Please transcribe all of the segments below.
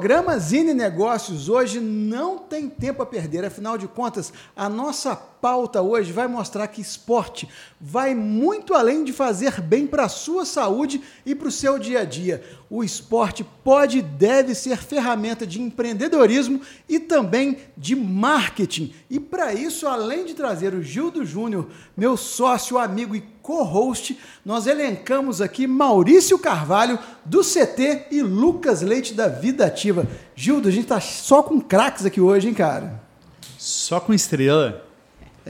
programa Zine Negócios hoje não tem tempo a perder, afinal de contas, a nossa pauta hoje vai mostrar que esporte vai muito além de fazer bem para a sua saúde e para o seu dia a dia. O esporte pode e deve ser ferramenta de empreendedorismo e também de marketing. E para isso, além de trazer o Gildo Júnior, meu sócio, amigo e co-host, nós elencamos aqui Maurício Carvalho, do CT, e Lucas Leite, da Vida Ativa. Gildo, a gente tá só com craques aqui hoje, hein, cara? Só com estrela.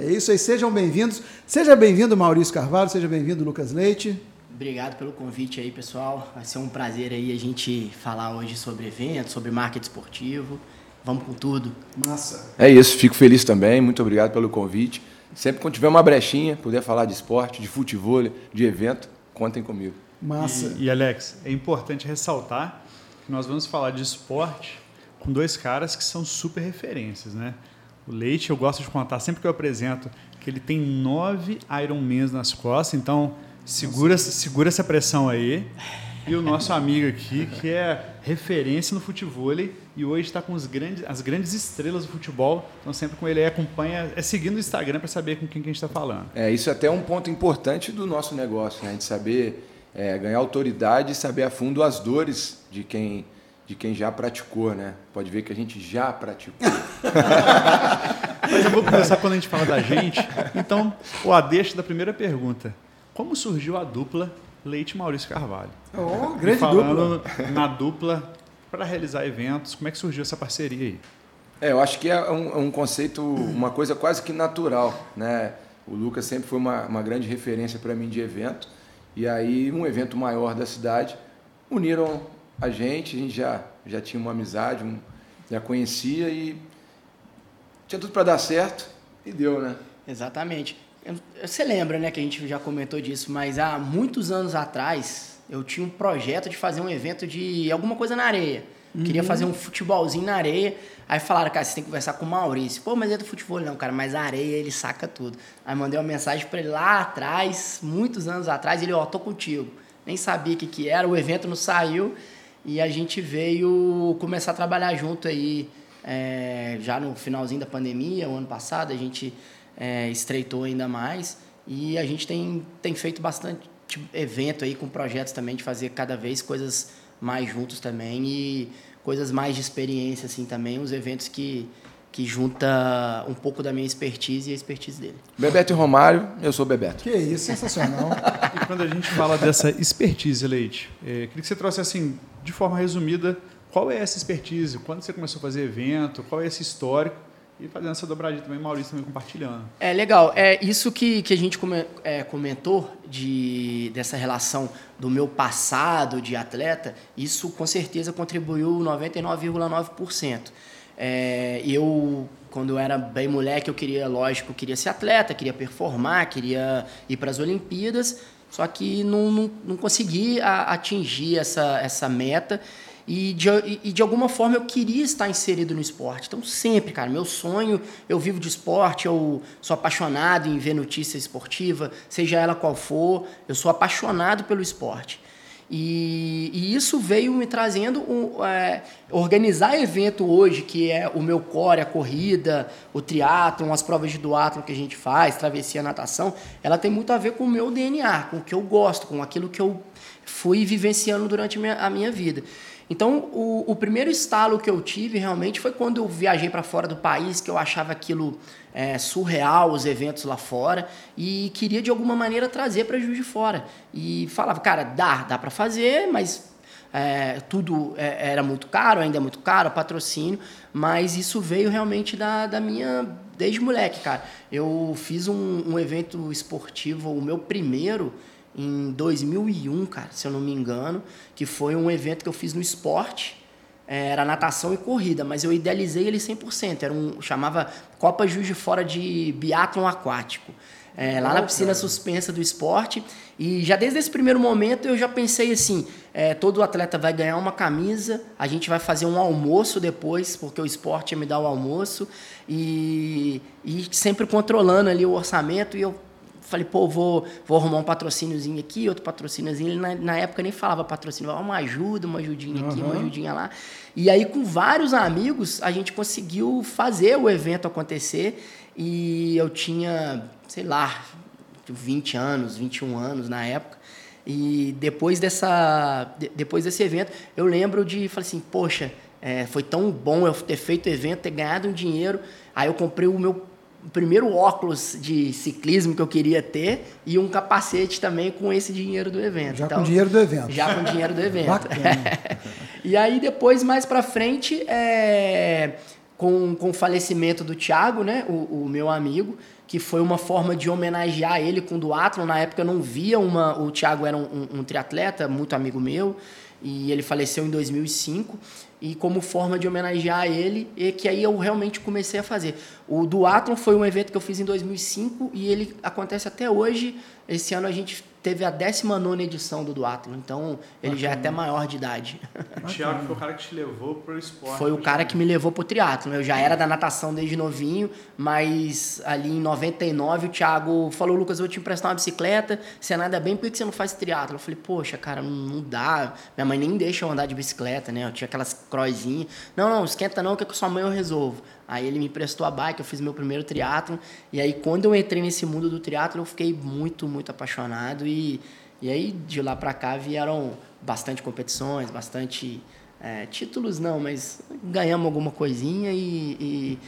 É isso aí, sejam bem-vindos. Seja bem-vindo, Maurício Carvalho, seja bem-vindo, Lucas Leite. Obrigado pelo convite aí, pessoal. Vai ser um prazer aí a gente falar hoje sobre eventos, sobre marketing esportivo. Vamos com tudo. Massa. É isso, fico feliz também. Muito obrigado pelo convite. Sempre quando tiver uma brechinha, puder falar de esporte, de futebol, de evento, contem comigo. Massa. E, e Alex, é importante ressaltar que nós vamos falar de esporte com dois caras que são super referências, né? O Leite, eu gosto de contar sempre que eu apresento que ele tem nove Ironmans nas costas, então segura, segura essa pressão aí. E o nosso amigo aqui, que é referência no futebol e hoje está com os grandes, as grandes estrelas do futebol. Então, sempre com ele aí acompanha, é seguindo o Instagram para saber com quem que a gente está falando. É, isso é até um ponto importante do nosso negócio, né? De saber é, ganhar autoridade e saber a fundo as dores de quem, de quem já praticou, né? Pode ver que a gente já praticou. Mas eu vou começar quando a gente fala da gente. Então, o adeixo da primeira pergunta. Como surgiu a dupla Leite Maurício Carvalho? Oh, grande falando dupla. na dupla para realizar eventos, como é que surgiu essa parceria aí? É, eu acho que é um, é um conceito, uma coisa quase que natural, né? O Lucas sempre foi uma, uma grande referência para mim de evento. E aí, um evento maior da cidade, uniram a gente, a gente já, já tinha uma amizade, um, já conhecia e tinha tudo para dar certo e deu, né? Exatamente. Você lembra, né, que a gente já comentou disso, mas há muitos anos atrás eu tinha um projeto de fazer um evento de alguma coisa na areia. Queria fazer um futebolzinho na areia. Aí falaram, cara, você tem que conversar com o Maurício. Pô, mas é do futebol, não, cara, mas a areia ele saca tudo. Aí mandei uma mensagem pra ele lá atrás, muitos anos atrás, ele, ó, tô contigo. Nem sabia o que, que era, o evento não saiu e a gente veio começar a trabalhar junto aí é, já no finalzinho da pandemia, o ano passado, a gente é, estreitou ainda mais. E a gente tem, tem feito bastante evento aí com projetos também de fazer cada vez coisas mais juntos também e coisas mais de experiência assim também, uns eventos que que junta um pouco da minha expertise e a expertise dele. Bebeto e Romário, eu sou Bebeto. Que isso, sensacional. E quando a gente fala dessa expertise, Leite, é, queria que você trouxe assim, de forma resumida, qual é essa expertise? Quando você começou a fazer evento? Qual é esse histórico? E fazendo essa dobradinha também, Maurício também compartilhando. É legal. É isso que, que a gente come- é, comentou de, dessa relação do meu passado de atleta. Isso com certeza contribuiu 99,9%. É, eu quando eu era bem moleque eu queria, lógico, queria ser atleta, queria performar, queria ir para as Olimpíadas. Só que não, não, não consegui a- atingir essa, essa meta. E de, e- de alguma forma eu queria estar inserido no esporte. Então, sempre, cara, meu sonho, eu vivo de esporte, eu sou apaixonado em ver notícia esportiva, seja ela qual for, eu sou apaixonado pelo esporte. E, e isso veio me trazendo um, é, organizar evento hoje, que é o meu core, a corrida, o triatlon, as provas de duatlon que a gente faz, travessia, natação, ela tem muito a ver com o meu DNA, com o que eu gosto, com aquilo que eu fui vivenciando durante minha, a minha vida. Então, o, o primeiro estalo que eu tive realmente foi quando eu viajei para fora do país, que eu achava aquilo é, surreal, os eventos lá fora, e queria de alguma maneira trazer para Juiz de Fora. E falava, cara, dá, dá para fazer, mas é, tudo é, era muito caro, ainda é muito caro, patrocínio, mas isso veio realmente da, da minha. desde moleque, cara. Eu fiz um, um evento esportivo, o meu primeiro em 2001, cara, se eu não me engano, que foi um evento que eu fiz no esporte. É, Era natação e corrida, mas eu idealizei ele 100%. Era um chamava Copa Juiz de Fora de biatlon aquático. É, lá na piscina suspensa do esporte. E já desde esse primeiro momento eu já pensei assim: é, todo atleta vai ganhar uma camisa, a gente vai fazer um almoço depois, porque o esporte ia me dar o almoço, e, e sempre controlando ali o orçamento. E eu falei, pô, vou, vou arrumar um patrocíniozinho aqui, outro patrocíniozinho. Ele na, na época nem falava patrocínio, uma ajuda, uma ajudinha aqui, uma ajudinha lá. E aí, com vários amigos, a gente conseguiu fazer o evento acontecer. E eu tinha, sei lá, 20 anos, 21 anos na época. E depois, dessa, depois desse evento, eu lembro de, falei assim, poxa, é, foi tão bom eu ter feito o evento, ter ganhado um dinheiro. Aí eu comprei o meu primeiro óculos de ciclismo que eu queria ter e um capacete também com esse dinheiro do evento. Já então, com dinheiro do evento. Já com dinheiro do evento. e aí depois, mais para frente, é, com, com o falecimento do Thiago, né, o, o, meu amigo, que foi uma forma de homenagear ele com o duatlon. Na época eu não via uma... O Thiago era um, um, um triatleta, muito amigo meu, e ele faleceu em 2005 e como forma de homenagear ele, e que aí eu realmente comecei a fazer. O Duathlon foi um evento que eu fiz em 2005 e ele acontece até hoje. Esse ano a gente teve a 19 edição do Duathlon, então ele já é até maior de idade. O Thiago foi o cara que te levou pro esporte. Foi o cara que me levou pro triatlo. Eu já era da natação desde novinho, mas ali em 99 o Thiago falou: Lucas, eu vou te emprestar uma bicicleta, você nada bem, por que você não faz triatlo? Eu falei: Poxa, cara, não dá. Minha mãe nem deixa eu andar de bicicleta, né? Eu tinha aquelas croizinhas. Não, não, esquenta não, que com sua mãe eu resolvo. Aí ele me emprestou a bike, eu fiz meu primeiro triatlo. E aí quando eu entrei nesse mundo do triatlo, eu fiquei muito, muito apaixonado. E, e aí de lá para cá vieram bastante competições, bastante é, títulos não, mas ganhamos alguma coisinha e, e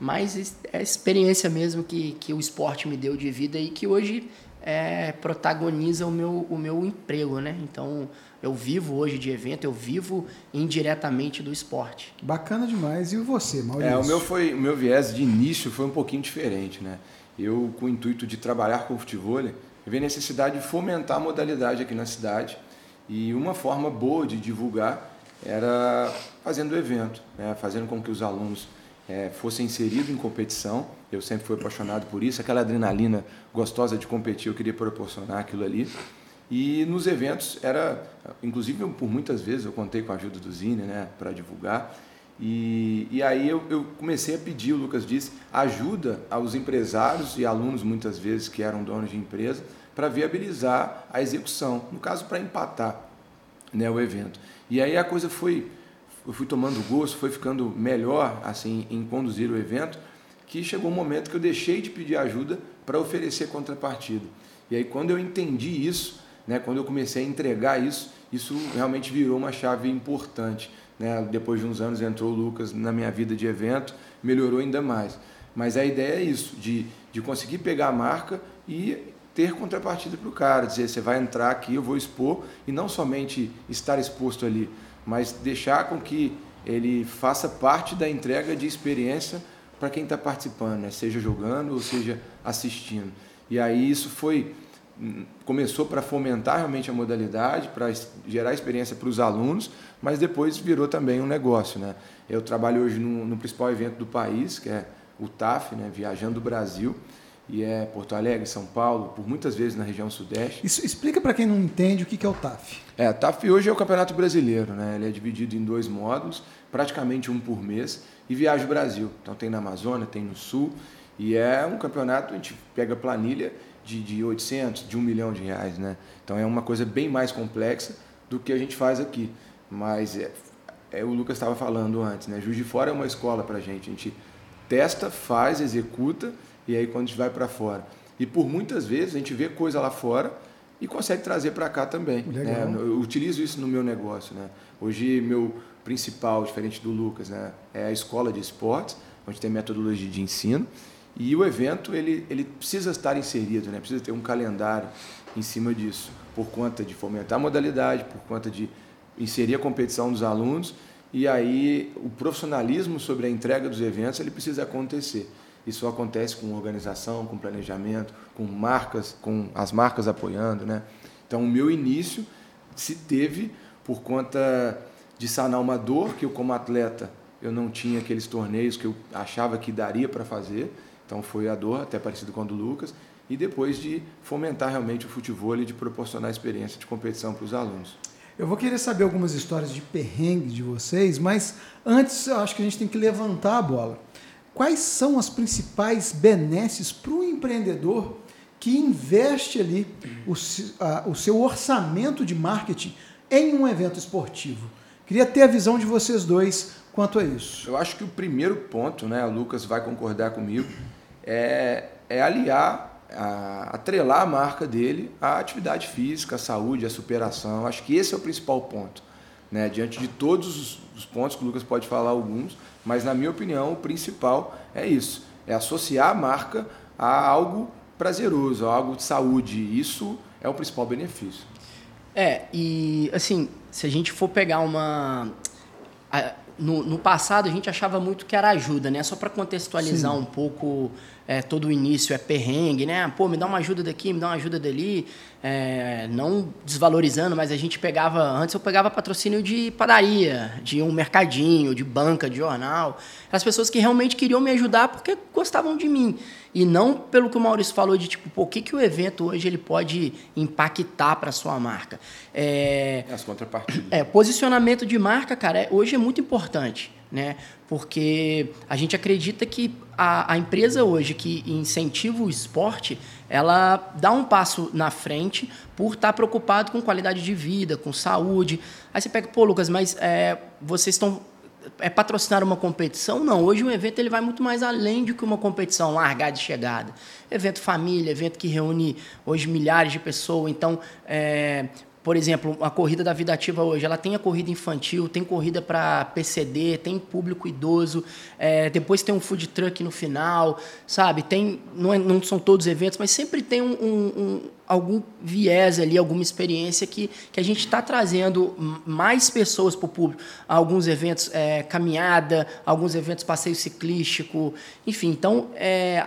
mas é a experiência mesmo que, que o esporte me deu de vida e que hoje é, protagoniza o meu, o meu emprego, né? Então, eu vivo hoje de evento, eu vivo indiretamente do esporte. Bacana demais. E você, Maurício? É, o meu foi, o meu viés de início foi um pouquinho diferente, né? Eu, com o intuito de trabalhar com o futebol, eu vi a necessidade de fomentar a modalidade aqui na cidade. E uma forma boa de divulgar era fazendo evento, né? fazendo com que os alunos é, fossem inseridos em competição. Eu sempre fui apaixonado por isso, aquela adrenalina gostosa de competir, eu queria proporcionar aquilo ali. E nos eventos era, inclusive por muitas vezes eu contei com a ajuda do Zine, né, para divulgar. E, e aí eu, eu, comecei a pedir, o Lucas disse, ajuda aos empresários e alunos muitas vezes que eram donos de empresa para viabilizar a execução, no caso para empatar né, o evento. E aí a coisa foi, eu fui tomando gosto, foi ficando melhor assim em conduzir o evento, que chegou um momento que eu deixei de pedir ajuda para oferecer contrapartida. E aí quando eu entendi isso, né, quando eu comecei a entregar isso, isso realmente virou uma chave importante. Né? Depois de uns anos entrou o Lucas na minha vida de evento, melhorou ainda mais. Mas a ideia é isso, de, de conseguir pegar a marca e ter contrapartida para o cara, dizer, você vai entrar aqui, eu vou expor, e não somente estar exposto ali, mas deixar com que ele faça parte da entrega de experiência para quem está participando, né? seja jogando ou seja assistindo. E aí isso foi começou para fomentar realmente a modalidade, para gerar experiência para os alunos, mas depois virou também um negócio. Né? Eu trabalho hoje no, no principal evento do país, que é o TAF, né? Viajando do Brasil, e é Porto Alegre, São Paulo, por muitas vezes na região sudeste. Isso, explica para quem não entende o que é o TAF. É, o TAF hoje é o Campeonato Brasileiro, né? ele é dividido em dois módulos, praticamente um por mês, e viaja o Brasil. Então tem na Amazônia, tem no Sul, e é um campeonato, a gente pega planilha de, de 800, de 1 milhão de reais. Né? Então é uma coisa bem mais complexa do que a gente faz aqui. Mas é, é o Lucas estava falando antes, né? Juiz de Fora é uma escola para a gente. A gente testa, faz, executa e aí quando a gente vai para fora. E por muitas vezes a gente vê coisa lá fora e consegue trazer para cá também. Né? Eu utilizo isso no meu negócio. Né? Hoje, meu principal, diferente do Lucas, né? é a escola de esportes, onde tem metodologia de ensino. E o evento ele, ele precisa estar inserido, né? precisa ter um calendário em cima disso, por conta de fomentar a modalidade, por conta de inserir a competição dos alunos. E aí o profissionalismo sobre a entrega dos eventos ele precisa acontecer. Isso acontece com organização, com planejamento, com marcas, com as marcas apoiando, né? Então, o meu início se teve por conta de sanar uma dor que eu como atleta eu não tinha aqueles torneios que eu achava que daria para fazer. Então foi a dor, até parecido com a do Lucas, e depois de fomentar realmente o futebol e de proporcionar experiência de competição para os alunos. Eu vou querer saber algumas histórias de perrengue de vocês, mas antes eu acho que a gente tem que levantar a bola. Quais são as principais benesses para o empreendedor que investe ali o, a, o seu orçamento de marketing em um evento esportivo. Queria ter a visão de vocês dois quanto a isso. Eu acho que o primeiro ponto, né, o Lucas vai concordar comigo, é, é aliar, a, atrelar a marca dele à atividade física, à saúde, à superação. Acho que esse é o principal ponto. Né? Diante de todos os, os pontos que o Lucas pode falar alguns, mas na minha opinião o principal é isso, é associar a marca a algo prazeroso, a algo de saúde. Isso é o principal benefício. É, e assim, se a gente for pegar uma. No, no, passado a gente achava muito que era ajuda, né? Só para contextualizar Sim. um pouco é, todo o início é perrengue, né? Pô, me dá uma ajuda daqui, me dá uma ajuda dali. É, não desvalorizando, mas a gente pegava. Antes eu pegava patrocínio de padaria, de um mercadinho, de banca, de jornal. As pessoas que realmente queriam me ajudar porque gostavam de mim. E não pelo que o Maurício falou de tipo, pô, o que, que o evento hoje ele pode impactar para sua marca. É, As contrapartidas. É, posicionamento de marca, cara, é, hoje é muito importante né? Porque a gente acredita que a, a, empresa hoje que incentiva o esporte, ela dá um passo na frente por estar preocupado com qualidade de vida, com saúde. Aí você pega, pô, Lucas, mas é, vocês estão é patrocinar uma competição? Não, hoje o evento ele vai muito mais além do que uma competição largada e chegada. Evento família, evento que reúne hoje milhares de pessoas. Então, é, por exemplo, a corrida da vida ativa hoje, ela tem a corrida infantil, tem corrida para PCD, tem público idoso, é, depois tem um food truck no final, sabe? Tem, não, é, não são todos eventos, mas sempre tem um, um, um algum viés ali, alguma experiência que, que a gente está trazendo mais pessoas para o público. Alguns eventos é, caminhada, alguns eventos passeio ciclístico, enfim. Então, é,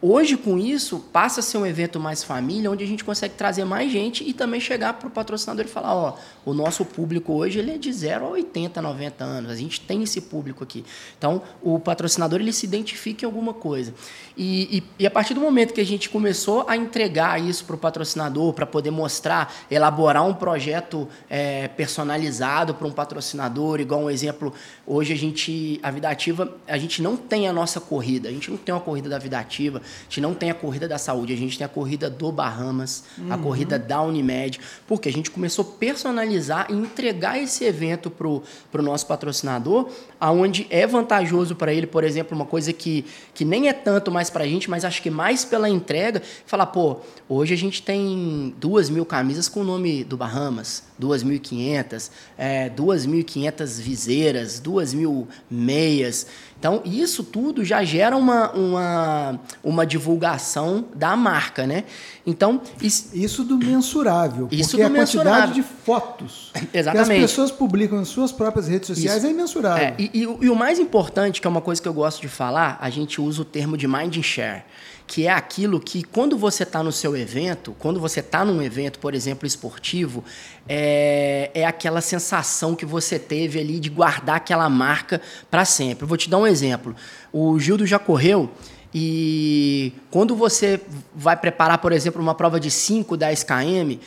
Hoje, com isso, passa a ser um evento mais família, onde a gente consegue trazer mais gente e também chegar para o patrocinador e falar: ó, o nosso público hoje ele é de 0 a 80, 90 anos. A gente tem esse público aqui. Então, o patrocinador ele se identifica em alguma coisa. E, e, e a partir do momento que a gente começou a entregar isso para o patrocinador, para poder mostrar, elaborar um projeto é, personalizado para um patrocinador, igual um exemplo, hoje a gente, a Vida Ativa, a gente não tem a nossa corrida, a gente não tem uma corrida da Vida Ativa a gente não tem a corrida da saúde, a gente tem a corrida do Bahamas, uhum. a corrida da Unimed, porque a gente começou a personalizar e entregar esse evento para o nosso patrocinador, aonde é vantajoso para ele, por exemplo, uma coisa que, que nem é tanto mais para a gente, mas acho que mais pela entrega, falar, pô, hoje a gente tem duas mil camisas com o nome do Bahamas, 2.500, é, 2.500 viseiras, 2.000 meias. Então, isso tudo já gera uma, uma, uma divulgação da marca, né? Então, isso, isso do mensurável. Isso porque do a mensurável. quantidade de fotos Exatamente. que as pessoas publicam em suas próprias redes sociais isso. é imensurável. É, e, e, e, o mais importante, que é uma coisa que eu gosto de falar, a gente usa o termo de mind share que é aquilo que quando você está no seu evento, quando você está num evento, por exemplo, esportivo, é, é aquela sensação que você teve ali de guardar aquela marca para sempre. Eu vou te dar um exemplo. O Gildo já correu e quando você vai preparar, por exemplo, uma prova de 5, 10 km,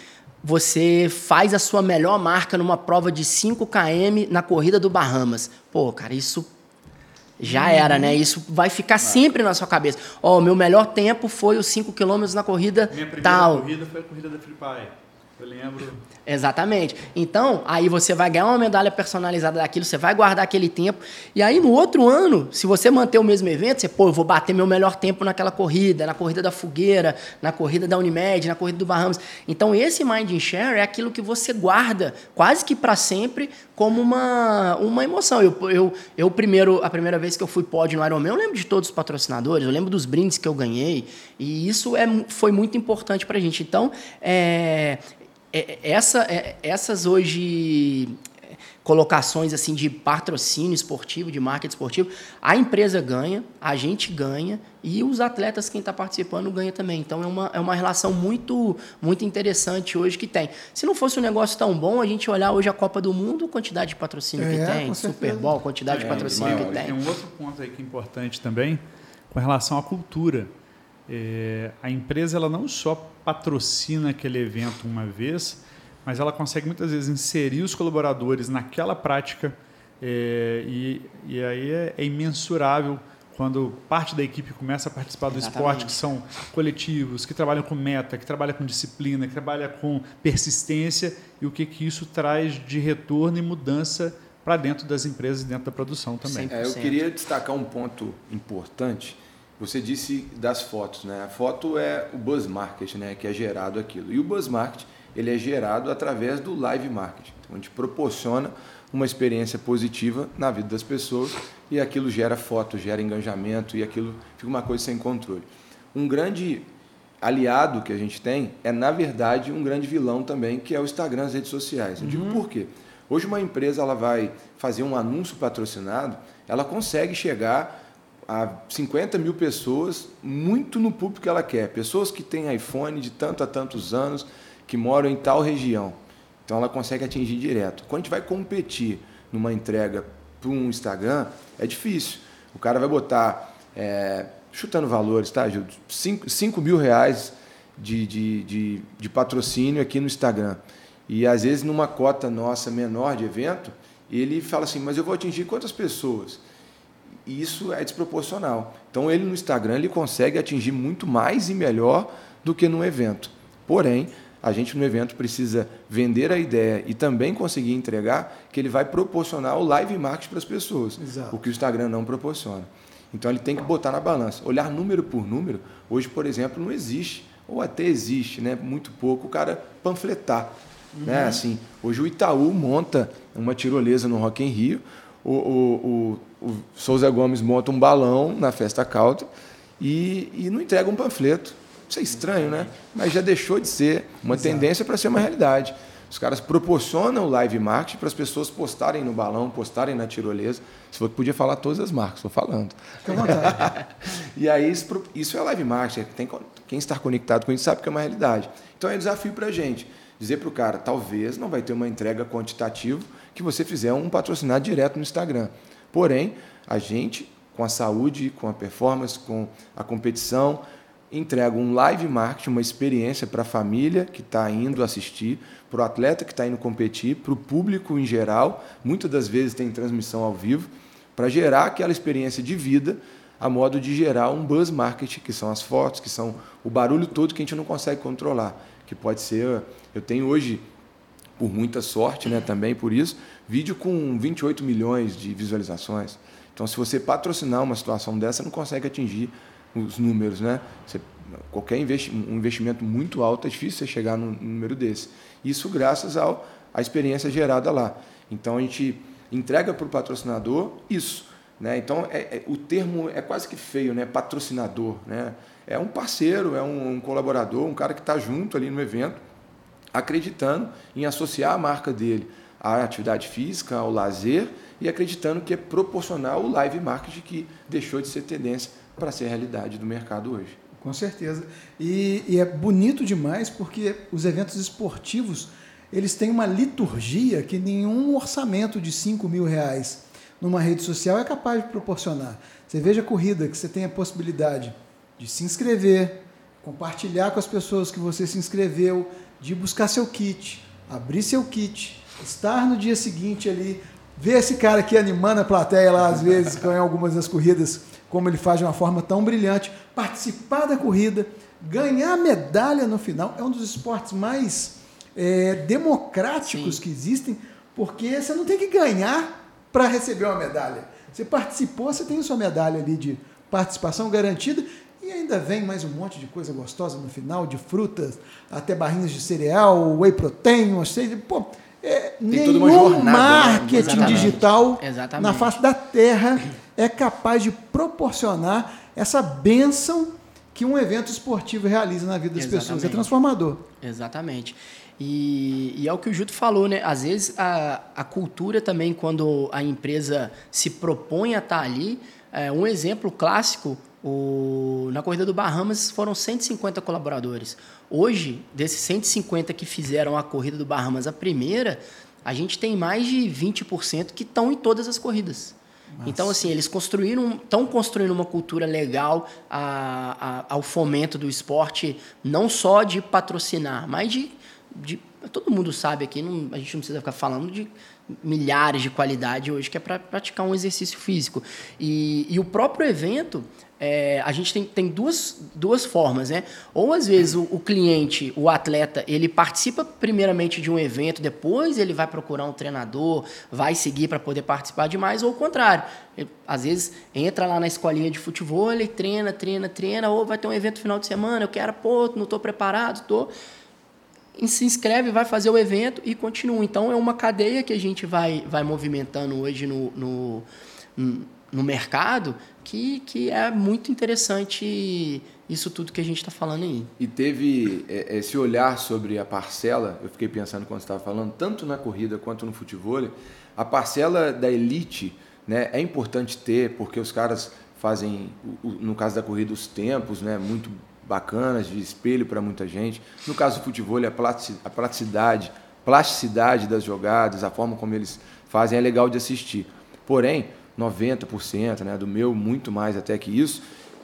você faz a sua melhor marca numa prova de 5 km na corrida do Bahamas. Pô, cara, isso já era, né? Isso vai ficar sempre na sua cabeça. Ó, oh, meu melhor tempo foi os 5 km na corrida Minha primeira tal. corrida foi a corrida da Flipai. Eu lembro. Exatamente. Então, aí você vai ganhar uma medalha personalizada daquilo, você vai guardar aquele tempo. E aí, no outro ano, se você manter o mesmo evento, você, pô, eu vou bater meu melhor tempo naquela corrida, na corrida da Fogueira, na corrida da Unimed, na corrida do Bahamas. Então, esse Mind Share é aquilo que você guarda quase que para sempre como uma, uma emoção. Eu, eu, eu, primeiro, a primeira vez que eu fui pódio no Ironman, eu lembro de todos os patrocinadores, eu lembro dos brindes que eu ganhei. E isso é, foi muito importante para a gente. Então, é, essa, é, essas hoje é, colocações assim de patrocínio esportivo, de marketing esportivo, a empresa ganha, a gente ganha e os atletas, quem está participando, ganha também. Então é uma, é uma relação muito, muito interessante hoje que tem. Se não fosse um negócio tão bom, a gente olhar hoje a Copa do Mundo, quantidade de patrocínio é, que tem, Super Bowl, quantidade é, de patrocínio que tem. Tem um outro ponto aí que é importante também, com relação à cultura. É, a empresa ela não só patrocina aquele evento uma vez, mas ela consegue muitas vezes inserir os colaboradores naquela prática é, e, e aí é, é, imensurável quando parte da equipe começa a participar do Exatamente. esporte, que são coletivos, que trabalham com meta, que trabalham com disciplina, que trabalham com persistência e o que, que isso traz de retorno e mudança para dentro das empresas e dentro da produção também. É, eu 100%. queria destacar um ponto importante. Você disse das fotos, né? A foto é o buzz market, né? Que é gerado aquilo. E o buzz market ele é gerado através do live marketing. Então a gente proporciona uma experiência positiva na vida das pessoas e aquilo gera foto, gera engajamento e aquilo fica uma coisa sem controle. Um grande aliado que a gente tem é, na verdade, um grande vilão também, que é o Instagram, as redes sociais. Eu digo por quê? Hoje uma empresa ela vai fazer um anúncio patrocinado, ela consegue chegar a 50 mil pessoas muito no público que ela quer. Pessoas que têm iPhone de tanto a tantos anos, que moram em tal região. Então ela consegue atingir direto. Quando a gente vai competir numa entrega para um Instagram, é difícil. O cara vai botar, é, chutando valores, tá, Gil? 5 mil reais de, de, de, de patrocínio aqui no Instagram. E às vezes numa cota nossa menor de evento, ele fala assim, mas eu vou atingir quantas pessoas? E isso é desproporcional. Então ele no Instagram ele consegue atingir muito mais e melhor do que num evento. Porém, a gente no evento precisa vender a ideia e também conseguir entregar que ele vai proporcionar o live marketing para as pessoas, Exato. o que o Instagram não proporciona. Então ele tem que botar na balança, olhar número por número. Hoje, por exemplo, não existe ou até existe, né, muito pouco o cara panfletar, né? Assim, hoje o Itaú monta uma tirolesa no Rock in Rio, o, o, o, o Souza Gomes monta um balão na festa country e, e não entrega um panfleto. Isso é estranho, né? Mas já deixou de ser uma tendência para ser uma realidade. Os caras proporcionam o live marketing para as pessoas postarem no balão, postarem na tirolesa. Se for, podia falar todas as marcas, estou falando. E aí isso é live marketing. Tem, quem está conectado com isso sabe que é uma realidade. Então é um desafio para a gente. Dizer para o cara, talvez não vai ter uma entrega quantitativa que você fizer um patrocinado direto no Instagram. Porém, a gente, com a saúde, com a performance, com a competição, entrega um live marketing, uma experiência para a família que está indo assistir, para o atleta que está indo competir, para o público em geral. Muitas das vezes tem transmissão ao vivo, para gerar aquela experiência de vida a modo de gerar um buzz marketing, que são as fotos, que são o barulho todo que a gente não consegue controlar. Que pode ser. Eu tenho hoje, por muita sorte né, também por isso, vídeo com 28 milhões de visualizações. Então, se você patrocinar uma situação dessa, não consegue atingir os números. Né? Você, qualquer investi um investimento muito alto é difícil você chegar num número desse. Isso graças ao, à experiência gerada lá. Então, a gente entrega para o patrocinador isso. Né? Então, é, é- o termo é quase que feio, né? patrocinador. Né? É um parceiro, é um, um colaborador, um cara que está junto ali no evento, acreditando em associar a marca dele à atividade física, ao lazer e acreditando que é proporcional o live marketing que deixou de ser tendência para ser realidade do mercado hoje. Com certeza. E, e é bonito demais porque os eventos esportivos eles têm uma liturgia que nenhum orçamento de 5 mil reais numa rede social é capaz de proporcionar. Você veja a corrida que você tem a possibilidade de se inscrever, compartilhar com as pessoas que você se inscreveu, de buscar seu kit, abrir seu kit, estar no dia seguinte ali, ver esse cara aqui animando a plateia lá às vezes, em algumas das corridas, como ele faz de uma forma tão brilhante, participar da corrida, ganhar medalha no final, é um dos esportes mais é, democráticos Sim. que existem, porque você não tem que ganhar para receber uma medalha. Você participou, você tem sua medalha ali de participação garantida e ainda vem mais um monte de coisa gostosa no final, de frutas, até barrinhas de cereal, whey protein, ou seja, pô, é, nenhum jornada, né? marketing Exatamente. digital Exatamente. na face da terra é capaz de proporcionar essa benção que um evento esportivo realiza na vida das pessoas. É Exatamente. transformador. Exatamente. E, e é o que o Juto falou, né? Às vezes a, a cultura também, quando a empresa se propõe a estar ali, é, um exemplo clássico, o, na corrida do Bahamas foram 150 colaboradores. Hoje, desses 150 que fizeram a corrida do Bahamas a primeira, a gente tem mais de 20% que estão em todas as corridas. Então, assim, eles construíram, estão construindo uma cultura legal a- a- ao fomento do esporte, não só de patrocinar, mas de. de todo mundo sabe aqui, não- a gente não precisa ficar falando de milhares de qualidade hoje que é para praticar um exercício físico. E, e o próprio evento, é, a gente tem, tem duas, duas formas, né? Ou às vezes o, o, cliente, o atleta, ele participa primeiramente de um evento, depois ele vai procurar um treinador, vai seguir para poder participar de mais, ou o contrário. Ele, às vezes entra lá na escolinha de futebol, ele treina, treina, treina, ou vai ter um evento final de semana, eu quero, pô, não estou preparado, estou. Se inscreve, vai fazer o evento e continua. Então é uma cadeia que a gente vai, vai movimentando hoje no, no, no mercado que, que é muito interessante isso tudo que a gente está falando aí. E teve é, esse olhar sobre a parcela, eu fiquei pensando quando estava falando, tanto na corrida quanto no futebol, a parcela da elite né, é importante ter, porque os caras fazem, no caso da corrida, os tempos né, muito bacanas, de espelho para muita gente. No caso do futebol, a praticidade, plasticidade das jogadas, a forma como eles fazem é legal de assistir. Porém, 90%, né, do meu muito mais até que isso,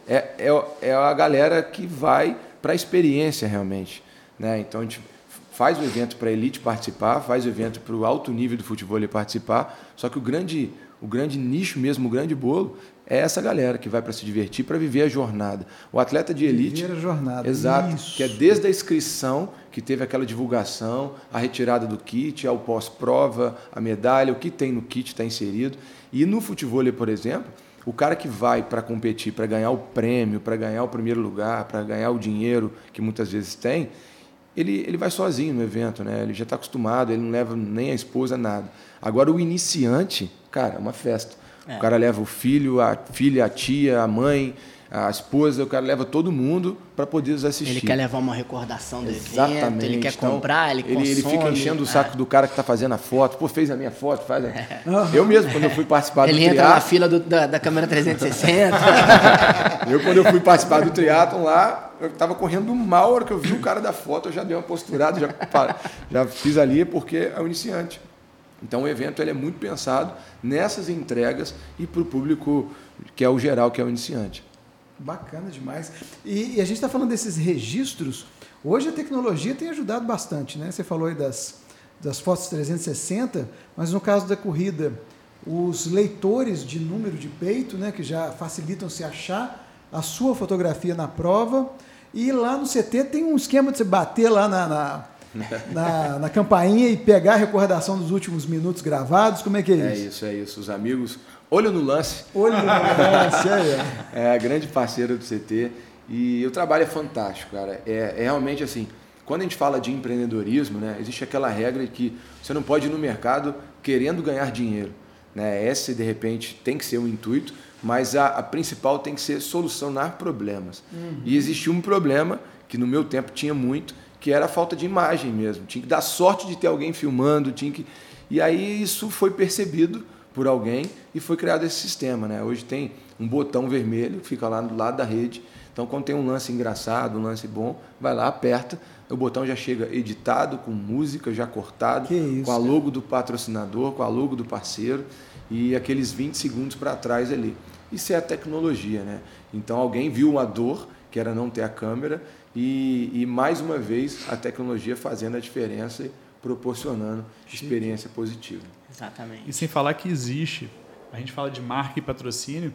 é, é, é a galera que vai para a experiência realmente. Né? Então a gente faz o evento para a elite participar, faz o evento para o alto nível do futebol participar, só que o grande, o grande nicho mesmo, o grande bolo, é essa galera que vai para se divertir, para viver a jornada. O atleta de elite. Viver a jornada. Exato. Isso. Que é desde a inscrição, que teve aquela divulgação, a retirada do kit, ao pós-prova, a medalha, o que tem no kit está inserido. E no futebol, por exemplo, o cara que vai para competir, para ganhar o prêmio, para ganhar o primeiro lugar, para ganhar o dinheiro que muitas vezes tem, ele, ele vai sozinho no evento, né? Ele já está acostumado, ele não leva nem a esposa, nada. Agora, o iniciante, cara, é uma festa. É. O cara leva o filho, a filha, a tia, a mãe, a esposa, o cara leva todo mundo para poder assistir. Ele quer levar uma recordação do Exatamente. evento, ele quer então, comprar, ele, ele Ele fica enchendo o saco é. do cara que está fazendo a foto. Pô, fez a minha foto, faz a... É. Eu mesmo, quando eu fui participar ele do Ele entra na fila do, da, da câmera 360. eu, quando eu fui participar do triatlon lá, eu estava correndo mal, a hora que eu vi o cara da foto, eu já dei uma posturada, já, já fiz ali, porque é o iniciante. Então o evento ele é muito pensado nessas entregas e para o público que é o geral, que é o iniciante. Bacana demais. E, e a gente está falando desses registros. Hoje a tecnologia tem ajudado bastante, né? Você falou aí das, das fotos 360, mas no caso da corrida, os leitores de número de peito, né, que já facilitam se achar a sua fotografia na prova. E lá no CT tem um esquema de você bater lá na, na, na, na campainha e pegar a recordação dos últimos minutos gravados. Como é que é, é isso? É isso, é isso. Os amigos Olho no Lance. Olho no Lance, é. É, grande parceira do CT. E o trabalho é fantástico, cara. É, é, realmente assim, quando a gente fala de empreendedorismo, né, existe aquela regra de que você não pode ir no mercado querendo ganhar dinheiro. Né? Esse, de repente, tem que ser o intuito, mas a, a principal tem que ser solucionar problemas. Uhum. E existe um problema, que no meu tempo tinha muito, que era a falta de imagem mesmo. Tinha que dar sorte de ter alguém filmando, tinha que... E aí isso foi percebido por alguém e foi criado esse sistema. Né? Hoje tem um botão vermelho, fica lá do lado da rede. Então, quando tem um lance engraçado, um lance bom, vai lá, aperta, o botão já chega editado, com música já cortado, isso, com a logo do patrocinador, com a logo do parceiro e aqueles 20 segundos para trás ali. Isso é a tecnologia, né? Então alguém viu uma dor, que era não ter a câmera, e, e mais uma vez a tecnologia fazendo a diferença e proporcionando experiência positiva. Exatamente. E sem falar que existe, a gente fala de marca e patrocínio,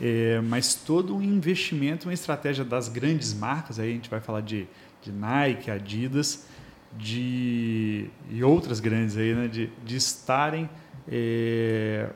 é, mas todo um investimento, uma estratégia das grandes marcas, aí a gente vai falar de, de Nike, Adidas, de, e outras grandes aí, né, de, de estarem é,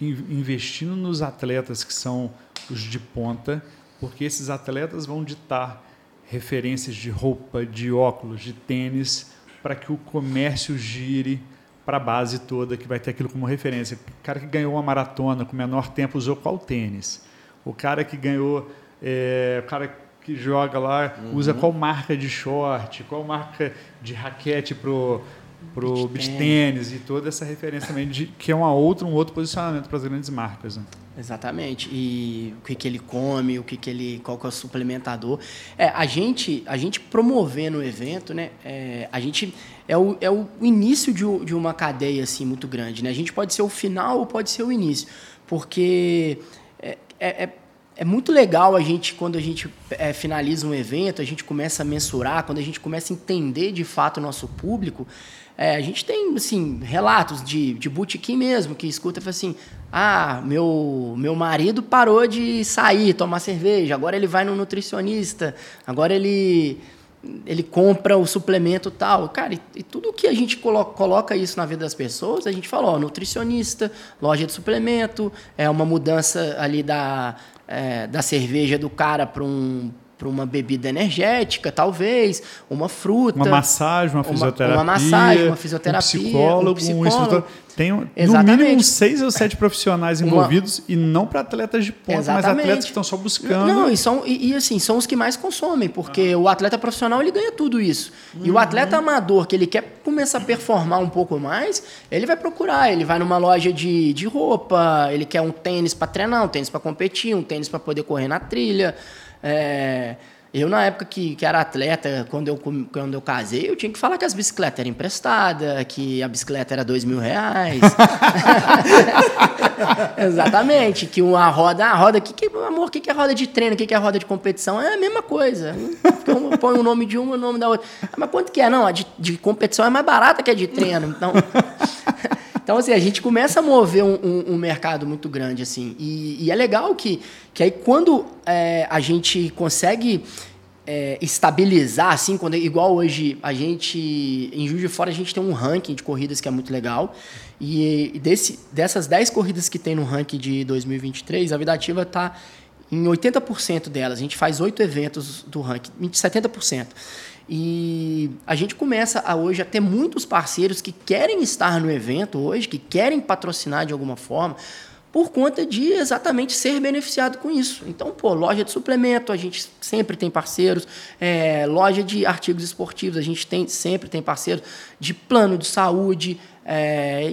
investindo nos atletas que são os de ponta, porque esses atletas vão ditar referências de roupa, de óculos, de tênis, para que o comércio gire para a base toda, que vai ter aquilo como referência. O cara que ganhou uma maratona com menor tempo usou qual tênis? O cara que ganhou, é, o cara que joga lá uhum. usa qual marca de short, qual marca de raquete pro pro beach tênis e toda essa referência também de que é uma outra um outro posicionamento para as grandes marcas. Né? Exatamente. E o que, que ele come, o que, que ele, qual que é o suplementador. É, a gente, a gente promovendo o evento, né? É, a gente é o, é o início de, de uma cadeia assim muito grande, né? A gente pode ser o final ou pode ser o início, porque é, é, é é muito legal a gente, quando a gente é, finaliza um evento, a gente começa a mensurar, quando a gente começa a entender de fato o nosso público. É, a gente tem, assim, relatos de, de botequim mesmo, que escuta e fala assim, ah, meu, meu marido parou de sair, tomar cerveja, agora ele vai no nutricionista, agora ele ele compra o suplemento tal. Cara, e, e tudo que a gente coloca, coloca, isso na vida das pessoas, a gente fala, ó, nutricionista, loja de suplemento, é uma mudança ali da, é, da cerveja do cara para um para uma bebida energética, talvez, uma fruta. Uma massagem, uma fisioterapia. Uma, uma massagem, uma fisioterapia. Um psicólogo, um, psicólogo. um instrutor. Tem no mínimo seis ou sete profissionais envolvidos uma... e não para atletas de ponta, Exatamente. mas atletas que estão só buscando. Não, e, são, e, e, assim, são os que mais consomem, porque ah. o atleta profissional ele ganha tudo isso. Uhum. E o uhum. atleta amador, que ele quer começar a performar um pouco mais, ele vai procurar, ele vai numa loja de, de roupa, ele quer um tênis para treinar, um tênis para competir, um tênis para poder correr na trilha. É, eu, na época que, que era atleta, quando eu, quando eu casei, eu tinha que falar que as bicicletas eram emprestadas, que a bicicleta era dois mil reais. Exatamente. Que uma roda, a roda, que, que, amor, o que, que é roda de treino, o que, que é roda de competição? É a mesma coisa. Então, põe o nome de uma o nome da outra. Ah, mas quanto que é? Não, a de, de competição é mais barata que a de treino. Então. Então, assim, a gente começa a mover um, um, um mercado muito grande, assim. E, e, é legal que, que aí quando é, a gente consegue é, estabilizar, assim, quando, igual hoje a gente, em Juiz de Fora, a gente tem um ranking de corridas que é muito legal. E desse, dessas 10 corridas que tem no ranking de 2023, a Vida Ativa está em 80% delas. A gente faz oito eventos do ranking, 70%. E a gente começa a, hoje a ter muitos parceiros que querem estar no evento hoje, que querem patrocinar de alguma forma, por conta de exatamente ser beneficiado com isso. Então, pô, loja de suplemento, a gente sempre tem parceiros, é, loja de artigos esportivos, a gente tem, sempre tem parceiros de plano de saúde, é,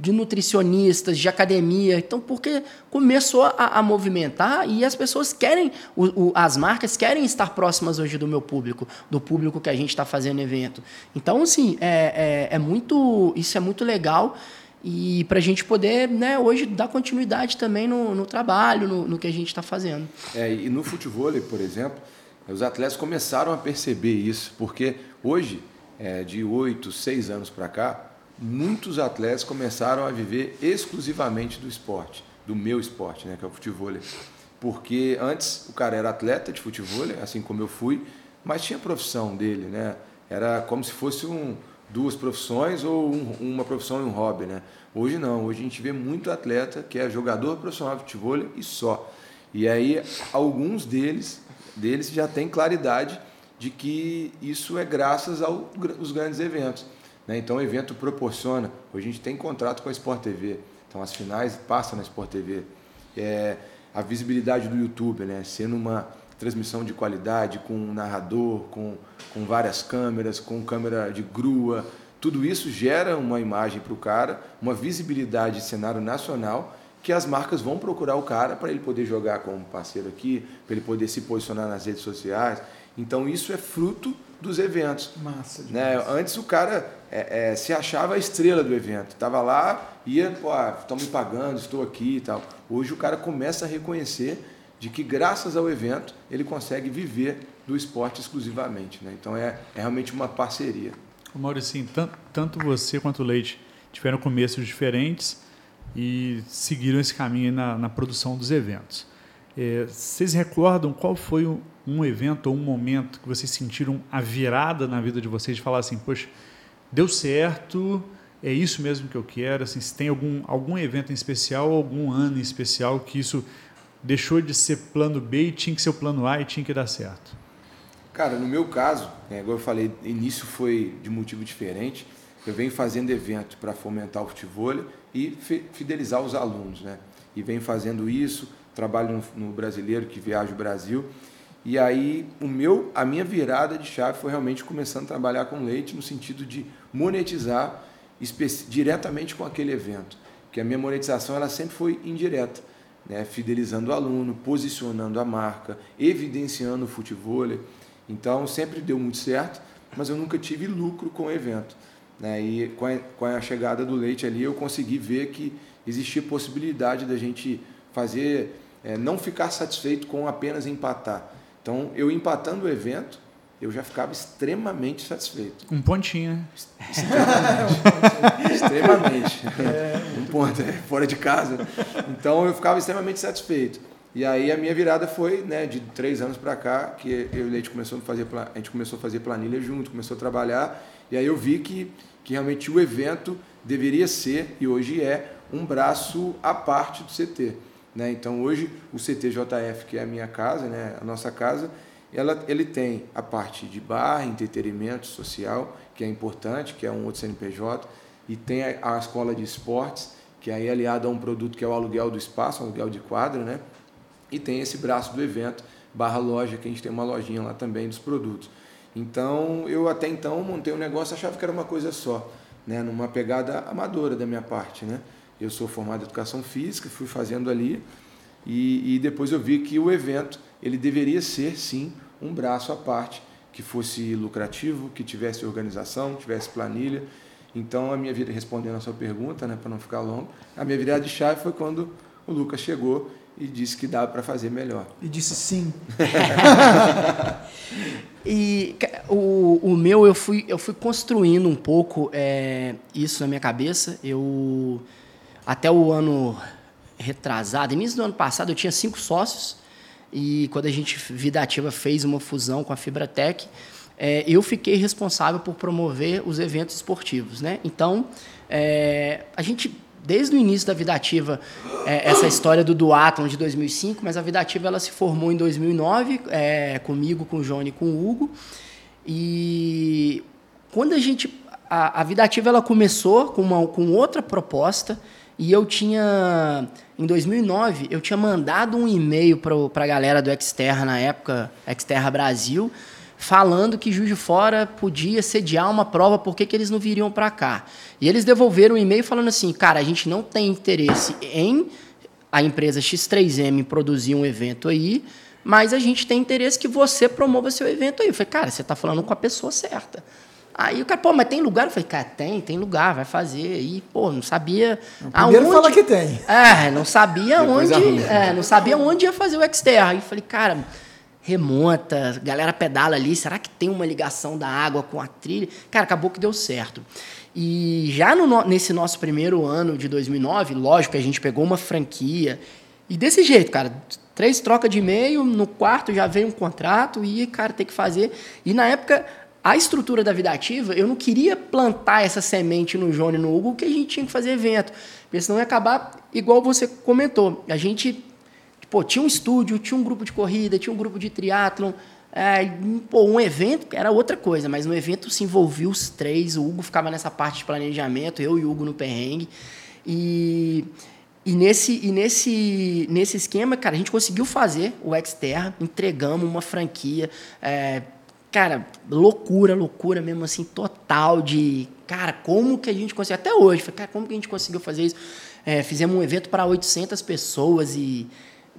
de nutricionistas, de academia. Então, porque começou a, a movimentar e as pessoas querem, o, o, as marcas querem estar próximas hoje do meu público, do público que a gente está fazendo evento. Então, assim, é, é, é, muito, isso é muito legal e para a gente poder, né, hoje, dar continuidade também no, no trabalho, no, no, que a gente está fazendo. É, e no futebol, por exemplo, os atletas começaram a perceber isso, porque hoje, é, de oito, seis anos para cá, muitos atletas começaram a viver exclusivamente do esporte, do meu esporte, né, que é o futebol. Porque antes o cara era atleta de futebol, assim como eu fui, mas tinha a profissão dele, né? Era como se fosse um, duas profissões ou um, uma profissão e um hobby, né? Hoje não, hoje a gente vê muito atleta que é jogador profissional de futebol e só. E aí alguns deles, deles já têm claridade de que isso é graças aos grandes eventos. Né? Então o evento proporciona. Hoje a gente tem contrato com a Sport TV. Então as finais passam na Sport TV. É, a visibilidade do YouTube, né? sendo uma transmissão de qualidade, com um narrador, com, com várias câmeras, com câmera de grua. Tudo isso gera uma imagem para o cara, uma visibilidade de cenário nacional que as marcas vão procurar o cara para ele poder jogar como parceiro aqui, para ele poder se posicionar nas redes sociais. Então isso é fruto dos eventos. Massa. Né? Antes o cara é, é, se achava a estrela do evento. Estava lá, ia, pô, estão ah, me pagando, estou aqui e tal. Hoje o cara começa a reconhecer de que graças ao evento ele consegue viver do esporte exclusivamente. Né? Então é, é realmente uma parceria. Maurício, tanto, tanto você quanto o Leite tiveram começos diferentes e seguiram esse caminho na, na produção dos eventos. É, vocês recordam qual foi um, um evento ou um momento que vocês sentiram a virada na vida de vocês de falar assim, poxa, deu certo, é isso mesmo que eu quero? Assim, se tem algum, algum evento em especial, algum ano em especial que isso deixou de ser plano B e tinha que ser o plano A e tinha que dar certo? Cara, no meu caso, né, igual eu falei, início foi de motivo diferente. Eu venho fazendo evento para fomentar o futebol e fidelizar os alunos, né? E venho fazendo isso, trabalho no, no Brasileiro que viaja o Brasil. E aí o meu, a minha virada de chave foi realmente começando a trabalhar com leite no sentido de monetizar diretamente com aquele evento. Porque a minha monetização ela sempre foi indireta né, fidelizando o aluno, posicionando a marca, evidenciando o futebol. Então sempre deu muito certo, mas eu nunca tive lucro com o evento. Né? E com a, com a chegada do leite ali, eu consegui ver que existia possibilidade da gente fazer é, não ficar satisfeito com apenas empatar. Então, eu empatando o evento, eu já ficava extremamente satisfeito. Um pontinho, né? Extremamente. extremamente. É. Um ponto, é, fora de casa. Então, eu ficava extremamente satisfeito. E aí a minha virada foi, né, de três anos para cá, que eu e Leite começou a fazer, a gente começou a fazer planilha junto, começou a trabalhar, e aí eu vi que, que realmente o evento deveria ser, e hoje é, um braço à parte do CT. Né? Então hoje o CTJF, que é a minha casa, né, a nossa casa, ela, ele tem a parte de bar, entretenimento social, que é importante, que é um outro CNPJ, e tem a, a escola de esportes, que aí é aliada a um produto que é o aluguel do espaço, aluguel de quadro, né? E tem esse braço do evento, barra loja, que a gente tem uma lojinha lá também dos produtos. Então, eu até então montei um negócio, achava que era uma coisa só, né? numa pegada amadora da minha parte. Né? Eu sou formado em educação física, fui fazendo ali, e, e depois eu vi que o evento ele deveria ser, sim, um braço à parte, que fosse lucrativo, que tivesse organização, tivesse planilha. Então, a minha vida, respondendo a sua pergunta, né, para não ficar longo, a minha virada de chave foi quando o Lucas chegou e disse que dava para fazer melhor. E disse sim. e o, o meu, eu fui, eu fui construindo um pouco é, isso na minha cabeça. Eu, até o ano retrasado, início do ano passado, eu tinha cinco sócios. E quando a gente, Vida Ativa, fez uma fusão com a Fibratec, é, eu fiquei responsável por promover os eventos esportivos. Né? Então, é, a gente desde o início da Vida Ativa é, essa história do Duatlon de 2005, mas a Vida Ativa ela se formou em 2009, é, comigo, com o Johnny e com o Hugo. E quando a gente. A, a Vida Ativa ela começou com, uma, com outra proposta, e eu tinha. Em 2009, eu tinha mandado um e-mail para a galera do Exterra na época, Exterra Brasil, falando que Juiz de Fora podia sediar uma prova, por que eles não viriam para cá. E eles devolveram um e-mail falando assim, cara, a gente não tem interesse em a empresa X3M produzir um evento aí, mas a gente tem interesse que você promova seu evento aí. Eu falei, cara, você está falando com a pessoa certa. Aí o cara, pô, mas tem lugar? Eu falei, cara, tem, tem lugar, vai fazer. E, pô, não sabia. Primeiro aonde... fala que tem. É, não sabia onde. É, não sabia onde ia fazer o Xterra. Aí eu falei, cara, remonta, galera pedala ali, será que tem uma ligação da água com a trilha? Cara, acabou que deu certo. E já no, nesse nosso primeiro ano de 2009, lógico que a gente pegou uma franquia e desse jeito, cara, três trocas de e-mail, no quarto já veio um contrato e, cara, tem que fazer. E na época, a estrutura da vida ativa, eu não queria plantar essa semente no Johnny e no Hugo, que a gente tinha que fazer evento. Porque senão ia acabar igual você comentou. A gente Pô, tinha um estúdio, tinha um grupo de corrida, tinha um grupo de triatlon. É, pô, um evento era outra coisa, mas no evento se envolvia os três. O Hugo ficava nessa parte de planejamento, eu e o Hugo no perrengue. E, e, nesse, e nesse, nesse esquema, cara, a gente conseguiu fazer o Xterra, entregamos uma franquia. É, cara, loucura, loucura mesmo assim, total de. Cara, como que a gente conseguiu? Até hoje, cara, como que a gente conseguiu fazer isso? É, fizemos um evento para 800 pessoas e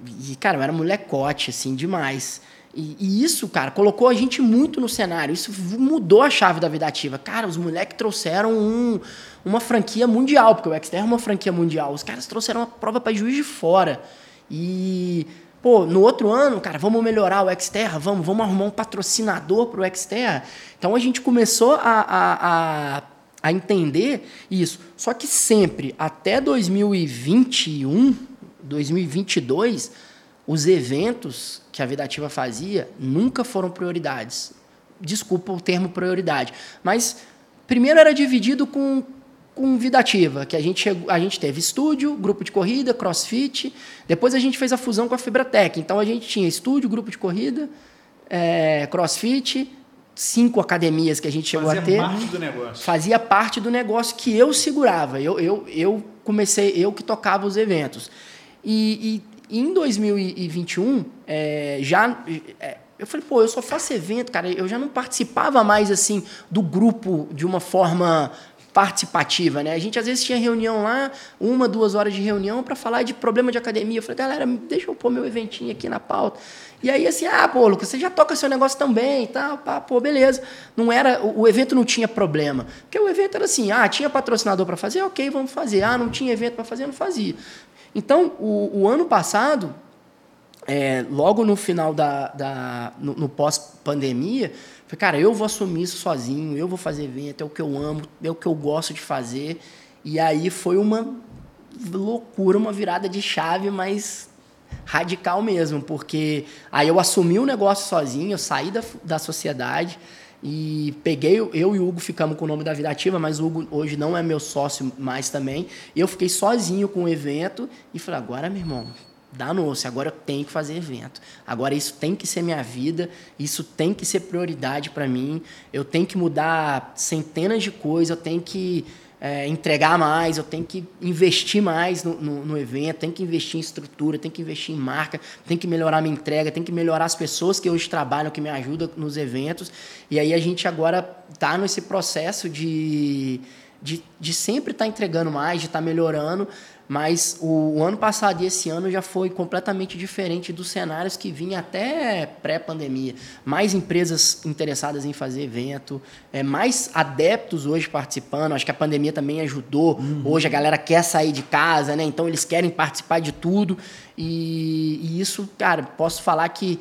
e, cara, eu era molecote, assim, demais. E, e, isso, cara, colocou a gente muito no cenário. Isso mudou a chave da vida ativa. Cara, os moleques trouxeram um, uma franquia mundial, porque o Xterra é uma franquia mundial. Os caras trouxeram uma prova para juiz de fora. E, pô, no outro ano, cara, vamos melhorar o Xterra, vamos, vamos arrumar um patrocinador para o Xterra. Então a gente começou a, a, a, a entender isso. Só que sempre, até 2021, 2022, os eventos que a Vida Ativa fazia nunca foram prioridades. Desculpa o termo prioridade, mas primeiro era dividido com, com Vida Ativa, que a gente, chegou, a gente teve estúdio, grupo de corrida, crossfit, depois a gente fez a fusão com a Fibratec. Então a gente tinha estúdio, grupo de corrida, é, crossfit, cinco academias que a gente chegou fazia a ter. Fazia parte do negócio. Fazia parte do negócio que eu segurava. Eu, eu, eu comecei, eu que tocava os eventos. E, e, em 2021, é, já. É, eu falei, pô, eu só faço evento, cara. Eu já não participava mais assim do grupo de uma forma participativa, né? A gente às vezes tinha reunião lá, uma, duas horas de reunião para falar de problema de academia. Eu falei, galera, deixa eu pôr meu eventinho aqui na pauta. E aí assim, ah, pô, Lucas, você já toca seu negócio também e tal, pá, pô, beleza. Não era, o, o evento não tinha problema. Porque o evento era assim, ah, tinha patrocinador para fazer, ok, vamos fazer. Ah, não tinha evento para fazer, não fazia. Então, o, o ano passado, é, logo no final da, da no, no pós-pandemia, falei, cara, eu vou assumir isso sozinho, eu vou fazer evento, é o que eu amo, é o que eu gosto de fazer. E aí foi uma loucura, uma virada de chave, mas radical mesmo, porque aí eu assumi o negócio sozinho, eu saí da, da sociedade e peguei, eu e o Hugo ficamos com o nome da Vida Ativa, mas o Hugo hoje não é meu sócio mais também. Eu fiquei sozinho com o evento e falei, agora, meu irmão, danou-se, agora eu tenho que fazer evento. Agora isso tem que ser minha vida, isso tem que ser prioridade para mim. Eu tenho que mudar centenas de coisas, eu tenho que é, entregar mais, eu tenho que investir mais no, no, no, evento, tenho que investir em estrutura, tenho que investir em marca, tenho que melhorar minha entrega, tenho que melhorar as pessoas que hoje trabalham, que me ajudam nos eventos. E aí a gente agora está nesse processo de, de, de sempre estar tá entregando mais, de estar tá melhorando, mas o, o, ano passado e esse ano já foi completamente diferente dos cenários que vinha até pré-pandemia. Mais empresas interessadas em fazer evento, é, mais adeptos hoje participando. Acho que a pandemia também ajudou. Uhum. Hoje a galera quer sair de casa, né? Então eles querem participar de tudo. E, e isso, cara, posso falar que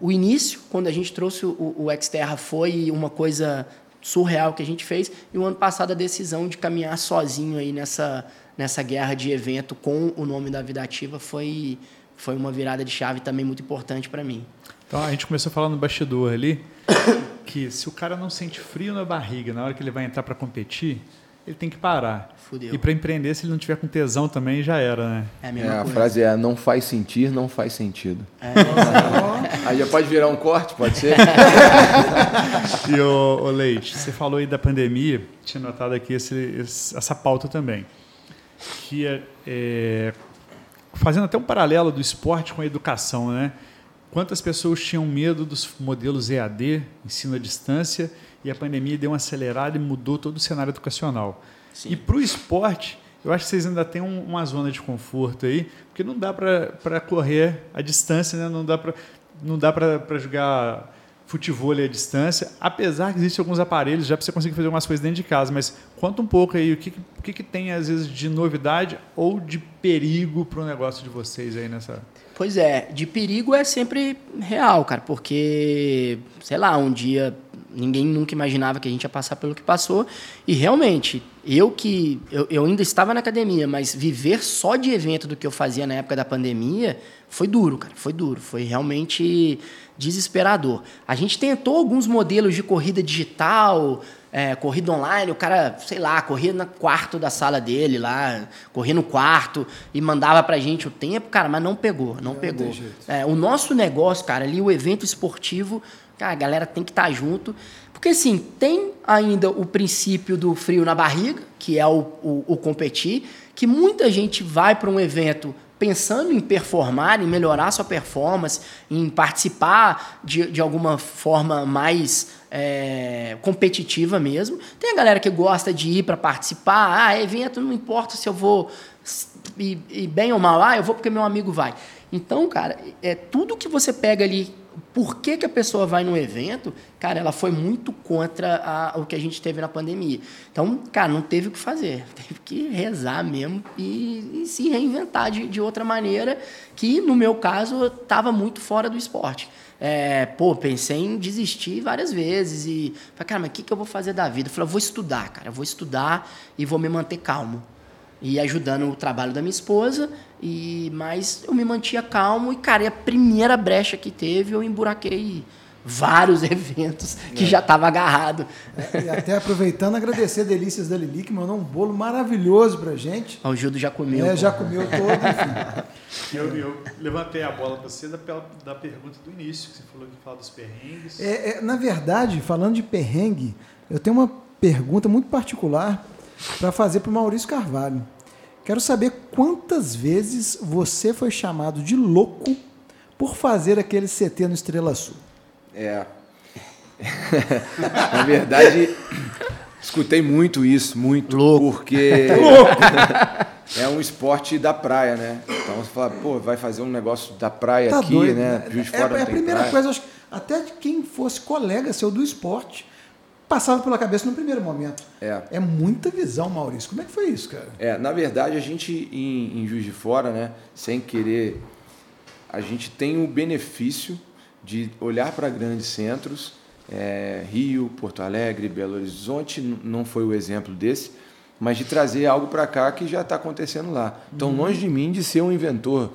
o início, quando a gente trouxe o, o Xterra, foi uma coisa surreal que a gente fez. E o ano passado a decisão de caminhar sozinho aí nessa nessa guerra de evento com o nome da Vida Ativa foi, foi uma virada de chave também muito importante para mim. Então a gente começou falando no bastidor ali que se o cara não sente frio na barriga na hora que ele vai entrar para competir, ele tem que parar. Fudeu. E para empreender, se ele não tiver com tesão também, já era, né? É a, mesma é, a frase é: não faz sentir, não faz sentido. É. aí já pode virar um corte, pode ser? e o, o Leite, você falou aí da pandemia, tinha notado aqui esse, esse, essa pauta também que é, é, fazendo até um paralelo do esporte com a educação, né? Quantas pessoas tinham medo dos modelos EAD, ensino à distância, e a pandemia deu uma acelerada e mudou todo o cenário educacional. Sim. E para o esporte, eu acho que vocês ainda têm um, uma zona de conforto aí, porque não dá para correr à distância, né? não dá para não dá para jogar futebol à distância, apesar que existem alguns aparelhos já para você conseguir fazer algumas coisas dentro de casa, mas conta um pouco aí o que, o que, que tem às vezes de novidade ou de perigo para o negócio de vocês aí nessa. Pois é, de perigo é sempre real, cara, porque, sei lá, um dia ninguém nunca imaginava que a gente ia passar pelo que passou. E realmente, eu que. Eu, eu, ainda estava na academia, mas viver só de evento do que eu fazia na época da pandemia foi duro, cara. Foi duro. Foi realmente desesperador. A gente tentou alguns modelos de corrida digital, é, corrida online, o cara, sei lá, corria no quarto da sala dele lá, corria no quarto e mandava pra gente o tempo, cara, mas não pegou, não, não pegou. É, o nosso negócio, cara, ali o evento esportivo, cara, a galera tem que estar tá junto, porque assim, tem ainda o princípio do frio na barriga, que é o, o, o competir, que muita gente vai para um evento pensando em performar, em melhorar sua performance, em participar de, de alguma forma mais é, competitiva mesmo. Tem a galera que gosta de ir para participar. Ah, evento não importa se eu vou ir, ir bem ou mal. Ah, eu vou porque meu amigo vai. Então, cara, é tudo que você pega ali por que, que a pessoa vai no evento, cara, ela foi muito contra a, o que a gente teve na pandemia. Então, cara, não teve o que fazer. Teve que rezar mesmo e, e se reinventar de, de outra maneira, que no meu caso estava muito fora do esporte. É, pô, pensei em desistir várias vezes e falei, cara, mas o que, que eu vou fazer da vida? Eu falei, eu vou estudar, cara, eu vou estudar e vou me manter calmo e ajudando o trabalho da minha esposa e mas eu me mantinha calmo e cara, e a primeira brecha que teve eu emburaquei vários eventos que é. já estava agarrado. É, e até aproveitando, agradecer a Delícias da Lili, que mandou um bolo maravilhoso pra gente. O Gildo já comeu. É, já comeu todo, enfim. Eu, eu levantei a bola para você da, da pergunta do início, que você falou que fala dos perrengues. É, é, na verdade, falando de perrengue, eu tenho uma pergunta muito particular para fazer para o Maurício Carvalho. Quero saber quantas vezes você foi chamado de louco por fazer aquele CT no Estrela Sul. É. Na verdade, escutei muito isso, muito. Louco. Porque é um esporte da praia, né? Então você fala, pô, vai fazer um negócio da praia tá aqui, doido, né? Juiz de Fora é, é a primeira praia. coisa, acho, até de quem fosse colega seu do esporte passava pela cabeça no primeiro momento. É. É muita visão, Maurício. Como é que foi isso, cara? É, na verdade, a gente em, em Juiz de Fora, né, sem querer a gente tem o benefício de olhar para grandes centros, é, Rio, Porto Alegre, Belo Horizonte, não foi o exemplo desse, mas de trazer algo para cá que já está acontecendo lá. Então, uhum. longe de mim de ser um inventor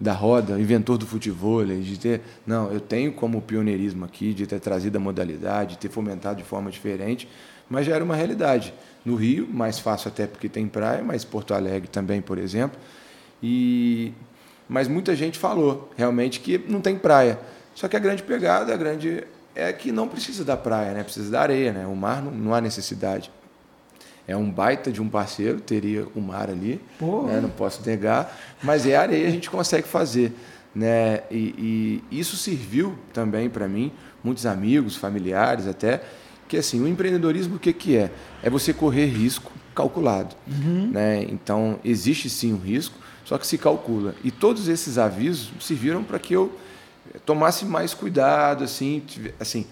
da roda, inventor do futebol, de ter. Não, eu tenho como pioneirismo aqui, de ter trazido a modalidade, de ter fomentado de forma diferente, mas já era uma realidade. No Rio, mais fácil até porque tem praia, mas Porto Alegre também, por exemplo. E mas muita gente falou realmente que não tem praia. Só que a grande pegada, a grande é que não precisa da praia, né? Precisa da areia, né? O mar não, não há necessidade. É um baita de um parceiro, teria o mar ali, né? não posso negar, mas é areia a gente consegue fazer. Né? E, e isso serviu também para mim, muitos amigos, familiares até, que assim, o empreendedorismo o que, que é? É você correr risco calculado. Uhum. Né? Então, existe sim um risco, só que se calcula. E todos esses avisos serviram para que eu tomasse mais cuidado, assim, assim,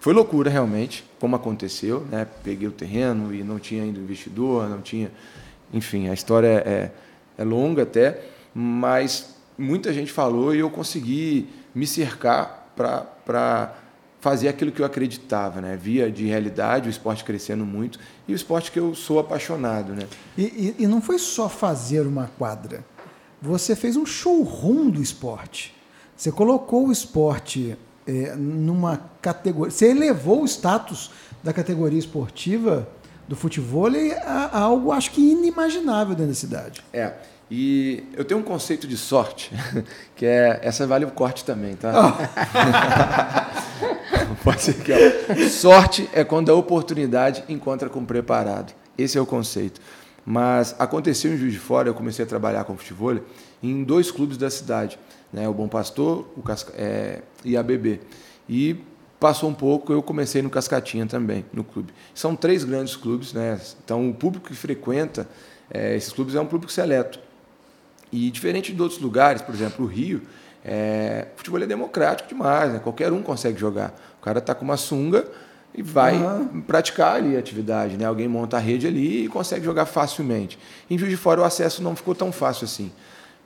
foi loucura realmente, como aconteceu, né? Peguei o terreno e não tinha ainda investidor, não tinha, enfim, a história é, é longa até, mas muita gente falou e eu consegui me cercar para fazer aquilo que eu acreditava, né? Via de realidade o esporte crescendo muito e o esporte que eu sou apaixonado, né? E, e, e não foi só fazer uma quadra, você fez um showroom do esporte. Você colocou o esporte é, numa categoria. Você elevou o status da categoria esportiva do futebol a, a algo, acho que inimaginável dentro da cidade. É. E eu tenho um conceito de sorte, que é. Essa vale o corte também, tá? Oh. Pode ser que. Ó. Sorte é quando a oportunidade encontra com o preparado. Esse é o conceito. Mas aconteceu em Juiz de Fora, eu comecei a trabalhar com futebol em dois clubes da cidade né, o Bom Pastor o Casca, é, e a BB. E passou um pouco, eu comecei no Cascatinha também, no clube. São três grandes clubes, né? então o público que frequenta é, esses clubes é um público seleto. E diferente de outros lugares, por exemplo, o Rio, é, o futebol é democrático demais, né? qualquer um consegue jogar. O cara está com uma sunga e vai uhum. praticar ali a atividade. Né? Alguém monta a rede ali e consegue jogar facilmente. Em Juiz de Fora o acesso não ficou tão fácil assim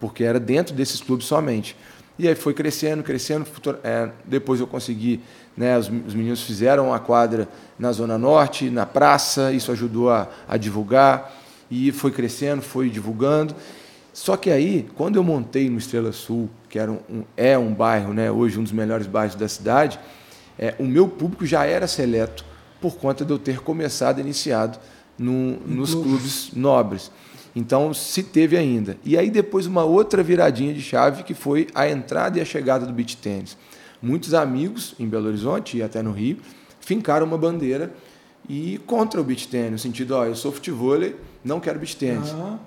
porque era dentro desses clubes somente. E aí foi crescendo, crescendo. É, depois eu consegui, né, os, os, meninos fizeram a quadra na Zona Norte, na praça, isso ajudou a, a divulgar. E foi crescendo, foi divulgando. Só que aí, quando eu montei no Estrela Sul, que era um, é um bairro, né, hoje um dos melhores bairros da cidade, é, o meu público já era seleto por conta de eu ter começado, iniciado no, nos clubes nobres. Então se teve ainda. E aí depois uma outra viradinha de chave que foi a entrada e a chegada do beach tênis. Muitos amigos em Belo Horizonte e até no Rio fincaram uma bandeira e contra o beach tênis, no sentido, ó, eu sou futebol, não quero beach tênis. Uhum.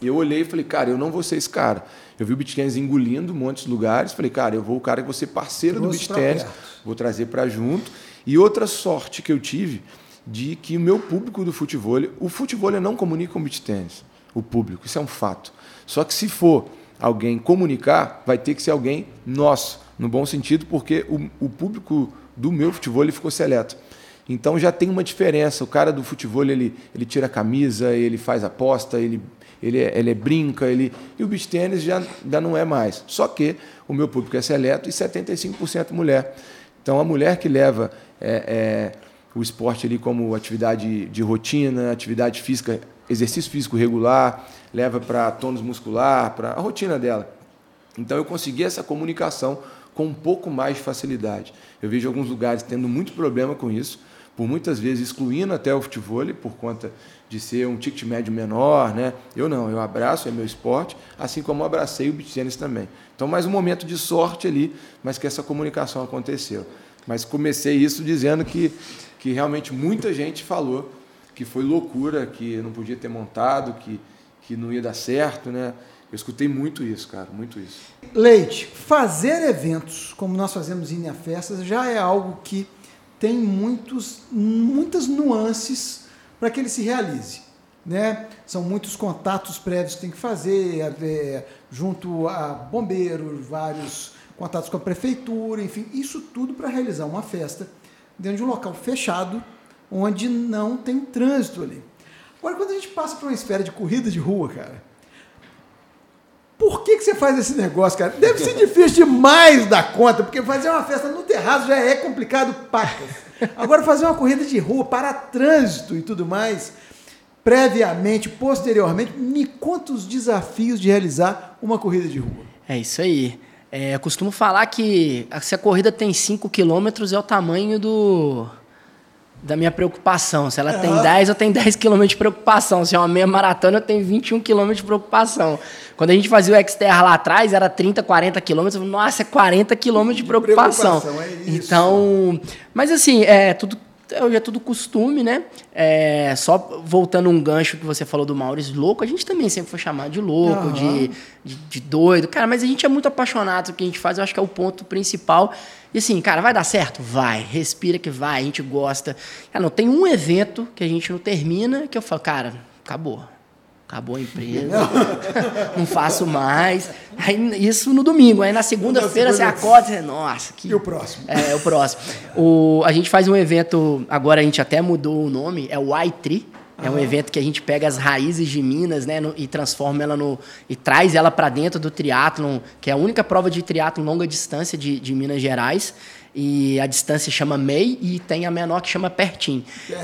Eu olhei e falei, cara, eu não vou ser esse cara. Eu vi o beach tênis engolindo muitos lugares, falei, cara, eu vou o cara que vou ser parceiro Trouxe do beach tênis, vou trazer para junto. E outra sorte que eu tive de que o meu público do futebol, o futebol não comunica com o beach tênis o público. Isso é um fato. Só que se for alguém comunicar, vai ter que ser alguém nosso, no bom sentido, porque o, o público do meu futebol ele ficou seleto. Então já tem uma diferença. O cara do futebol ele, ele tira a camisa, ele faz aposta, ele, ele, é, ele é brinca, ele e o beach tênis já, já não é mais. Só que o meu público é seleto e 75% mulher. Então a mulher que leva é, é, o esporte ali como atividade de rotina, atividade física exercício físico regular, leva para tônus muscular, para a rotina dela. Então eu consegui essa comunicação com um pouco mais de facilidade. Eu vejo alguns lugares tendo muito problema com isso, por muitas vezes excluindo até o futebol por conta de ser um ticket médio menor, né? Eu não, eu abraço, é meu esporte, assim como abracei o beach tennis também. Então, mais um momento de sorte ali, mas que essa comunicação aconteceu. Mas comecei isso dizendo que, que realmente muita gente falou que foi loucura, que não podia ter montado, que, que não ia dar certo, né? Eu escutei muito isso, cara, muito isso. Leite, fazer eventos como nós fazemos em Festas já é algo que tem muitos, muitas nuances para que ele se realize. Né? São muitos contatos prévios que tem que fazer, é, junto a bombeiros, vários contatos com a prefeitura, enfim, isso tudo para realizar uma festa dentro de um local fechado, onde não tem trânsito ali. Agora, quando a gente passa para uma esfera de corrida de rua, cara, Por que, que você faz esse negócio, cara? Deve ser difícil demais da conta, porque fazer uma festa no terraço já é complicado pacas. Agora fazer uma corrida de rua para trânsito e tudo mais, previamente, posteriormente, me conta os desafios de realizar uma corrida de rua. É isso aí. É, eu costumo falar que se a corrida tem 5 quilômetros é o tamanho do da minha preocupação. Se ela uhum. tem 10, eu tenho 10 km de preocupação. Se é uma meia maratona, eu tenho 21 km de preocupação. Quando a gente fazia o Xterra lá atrás, era 30, 40 km. Nossa, é 40 km de preocupação. preocupação é então, mas assim, é tudo hoje é tudo costume, né? É, só voltando um gancho que você falou do Maurício louco, a gente também sempre foi chamado de louco, uhum. de, de, de, doido. Cara, mas a gente é muito apaixonado pelo que a gente faz, eu acho que é o ponto principal. E assim, cara, vai dar certo? Vai. Respira que vai, a gente gosta. Cara, não tem um evento que a gente não termina que eu falo, cara, acabou acabou a empresa, não faço mais. Aí, isso no domingo. Aí na segunda-feira você acorda e nossa. Que... E o próximo? É, o próximo. O, a gente faz um evento, agora a gente até mudou o nome, é o Y3. É um evento que a gente pega as raízes de Minas, né, no, e transforma ela no e traz ela para dentro do triatlon, que é a única prova de triatlon longa distância de, de Minas Gerais. E a distância chama MEI e tem a menor que chama Pertim.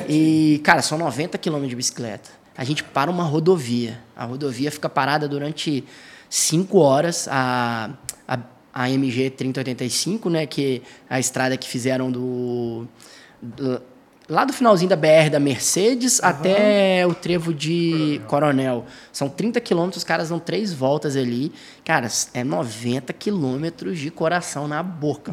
E, cara, são 90 quilômetros de bicicleta a gente para uma rodovia. A rodovia fica parada durante cinco horas. A, a, a MG 3085, né, que é a estrada que fizeram do, do lá do finalzinho da BR da Mercedes uhum. até o trevo de Coronel. São 30 quilômetros, os caras dão três voltas ali. Cara, é 90 quilômetros de coração na boca.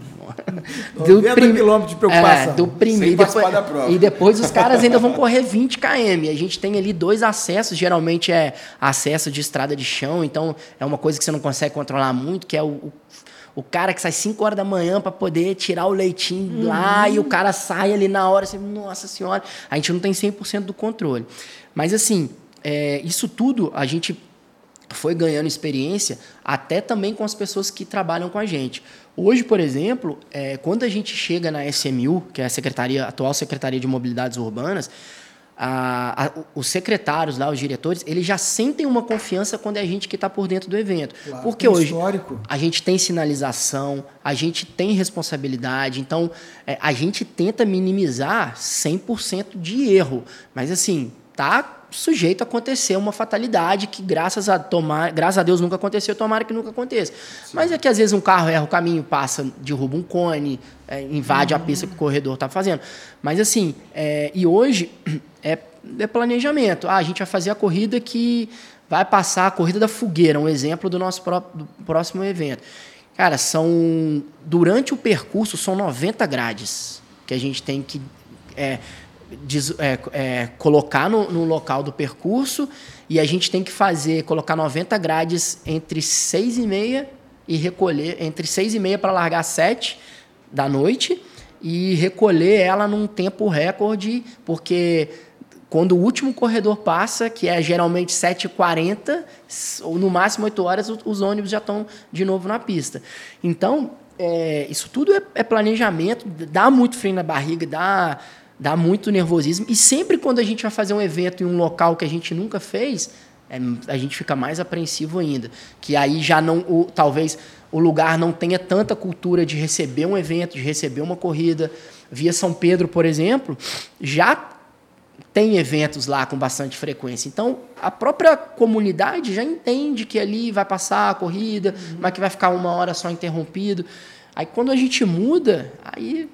90 prim... quilômetros de preocupação. É, do primeiro. E depois, e depois os caras ainda vão correr 20 km. A gente tem ali dois acessos, geralmente é acesso de estrada de chão, então é uma coisa que você não consegue controlar muito, que é o, o o cara que sai 5 horas da manhã para poder tirar o leitinho uhum. lá e o cara sai ali na hora, assim, nossa senhora, a gente não tem 100% do controle. Mas assim, é, isso tudo a gente foi ganhando experiência até também com as pessoas que trabalham com a gente. Hoje, por exemplo, é, quando a gente chega na SMU, que é a Secretaria, a atual Secretaria de Mobilidades Urbanas, a, a, os secretários lá, os diretores, eles já sentem uma confiança quando é a gente que está por dentro do evento. Claro, Porque hoje histórico. a gente tem sinalização, a gente tem responsabilidade, então é, a gente tenta minimizar 100% de erro. Mas assim, tá sujeito a acontecer uma fatalidade que graças a tomar, graças a Deus nunca aconteceu, tomara que nunca aconteça. Sim. Mas é que às vezes um carro erra o caminho, passa, derruba um cone, é, invade uhum. a pista que o corredor está fazendo. Mas assim, é, e hoje é, é planejamento. Ah, a gente vai fazer a corrida que vai passar a corrida da fogueira, um exemplo do nosso pró do próximo evento. Cara, são durante o percurso são 90 grades que a gente tem que é, des, é, é, colocar no, no, local do percurso e a gente tem que fazer colocar 90 grades entre 6 e meia e recolher entre 6 e meia para largar 7 da noite e recolher ela num tempo recorde, porque quando o último corredor passa, que é geralmente 7h40, ou no máximo 8 horas, os ônibus já estão de novo na pista. Então, é, isso tudo é, é, planejamento, dá muito frio na barriga, dá, dá muito nervosismo. E sempre quando a gente vai fazer um evento em um local que a gente nunca fez, é, a gente fica mais apreensivo ainda. Que aí já não, o, talvez o lugar não tenha tanta cultura de receber um evento, de receber uma corrida. Via São Pedro, por exemplo, já tem eventos lá com bastante frequência. Então, a própria comunidade já entende que ali vai passar a corrida, uhum. mas que vai ficar uma hora só interrompido. Aí, quando a gente muda, aí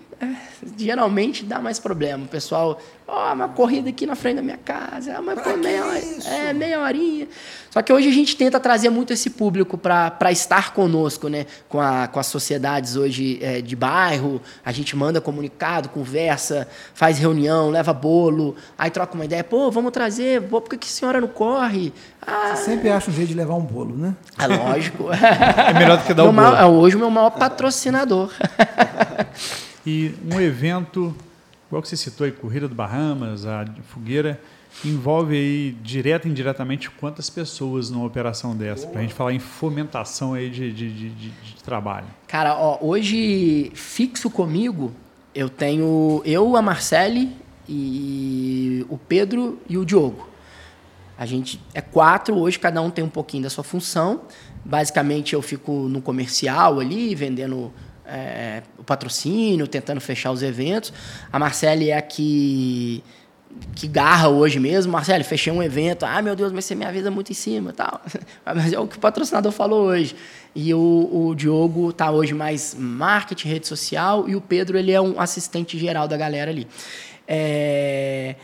geralmente dá mais problema. O pessoal, ó, oh, uma corrida aqui na frente da minha casa, ah, mas pô, meia, hora, é, meia horinha. Só que hoje a gente tenta trazer muito esse público para estar conosco, né? Com, a, com as sociedades hoje é, de bairro, a gente manda comunicado, conversa, faz reunião, leva bolo, aí troca uma ideia, pô, vamos trazer, pô, por que, que a senhora não corre? Ah, Você sempre acha um jeito de levar um bolo, né? É lógico. é melhor do que dar um bolo. Maior, hoje o meu maior patrocinador. e um evento, igual que você citou aí, Corrida do Bahamas, a Fogueira, envolve aí direta e indiretamente quantas pessoas numa operação dessa? Para a gente falar em fomentação aí de, de, de, de, trabalho. Cara, ó, hoje fixo comigo eu tenho eu, a Marcele e o Pedro e o Diogo. A gente é quatro hoje, cada um tem um pouquinho da sua função. Basicamente, eu fico no comercial ali, vendendo é, o patrocínio, tentando fechar os eventos. A Marcele é a que que garra hoje mesmo, Marcelo, fechei um evento, ah, meu Deus, mas você minha vida muito em cima tal. Mas é o que o patrocinador falou hoje. E o, o Diogo tá hoje mais marketing, rede social, e o Pedro, ele é um assistente geral da galera ali. É...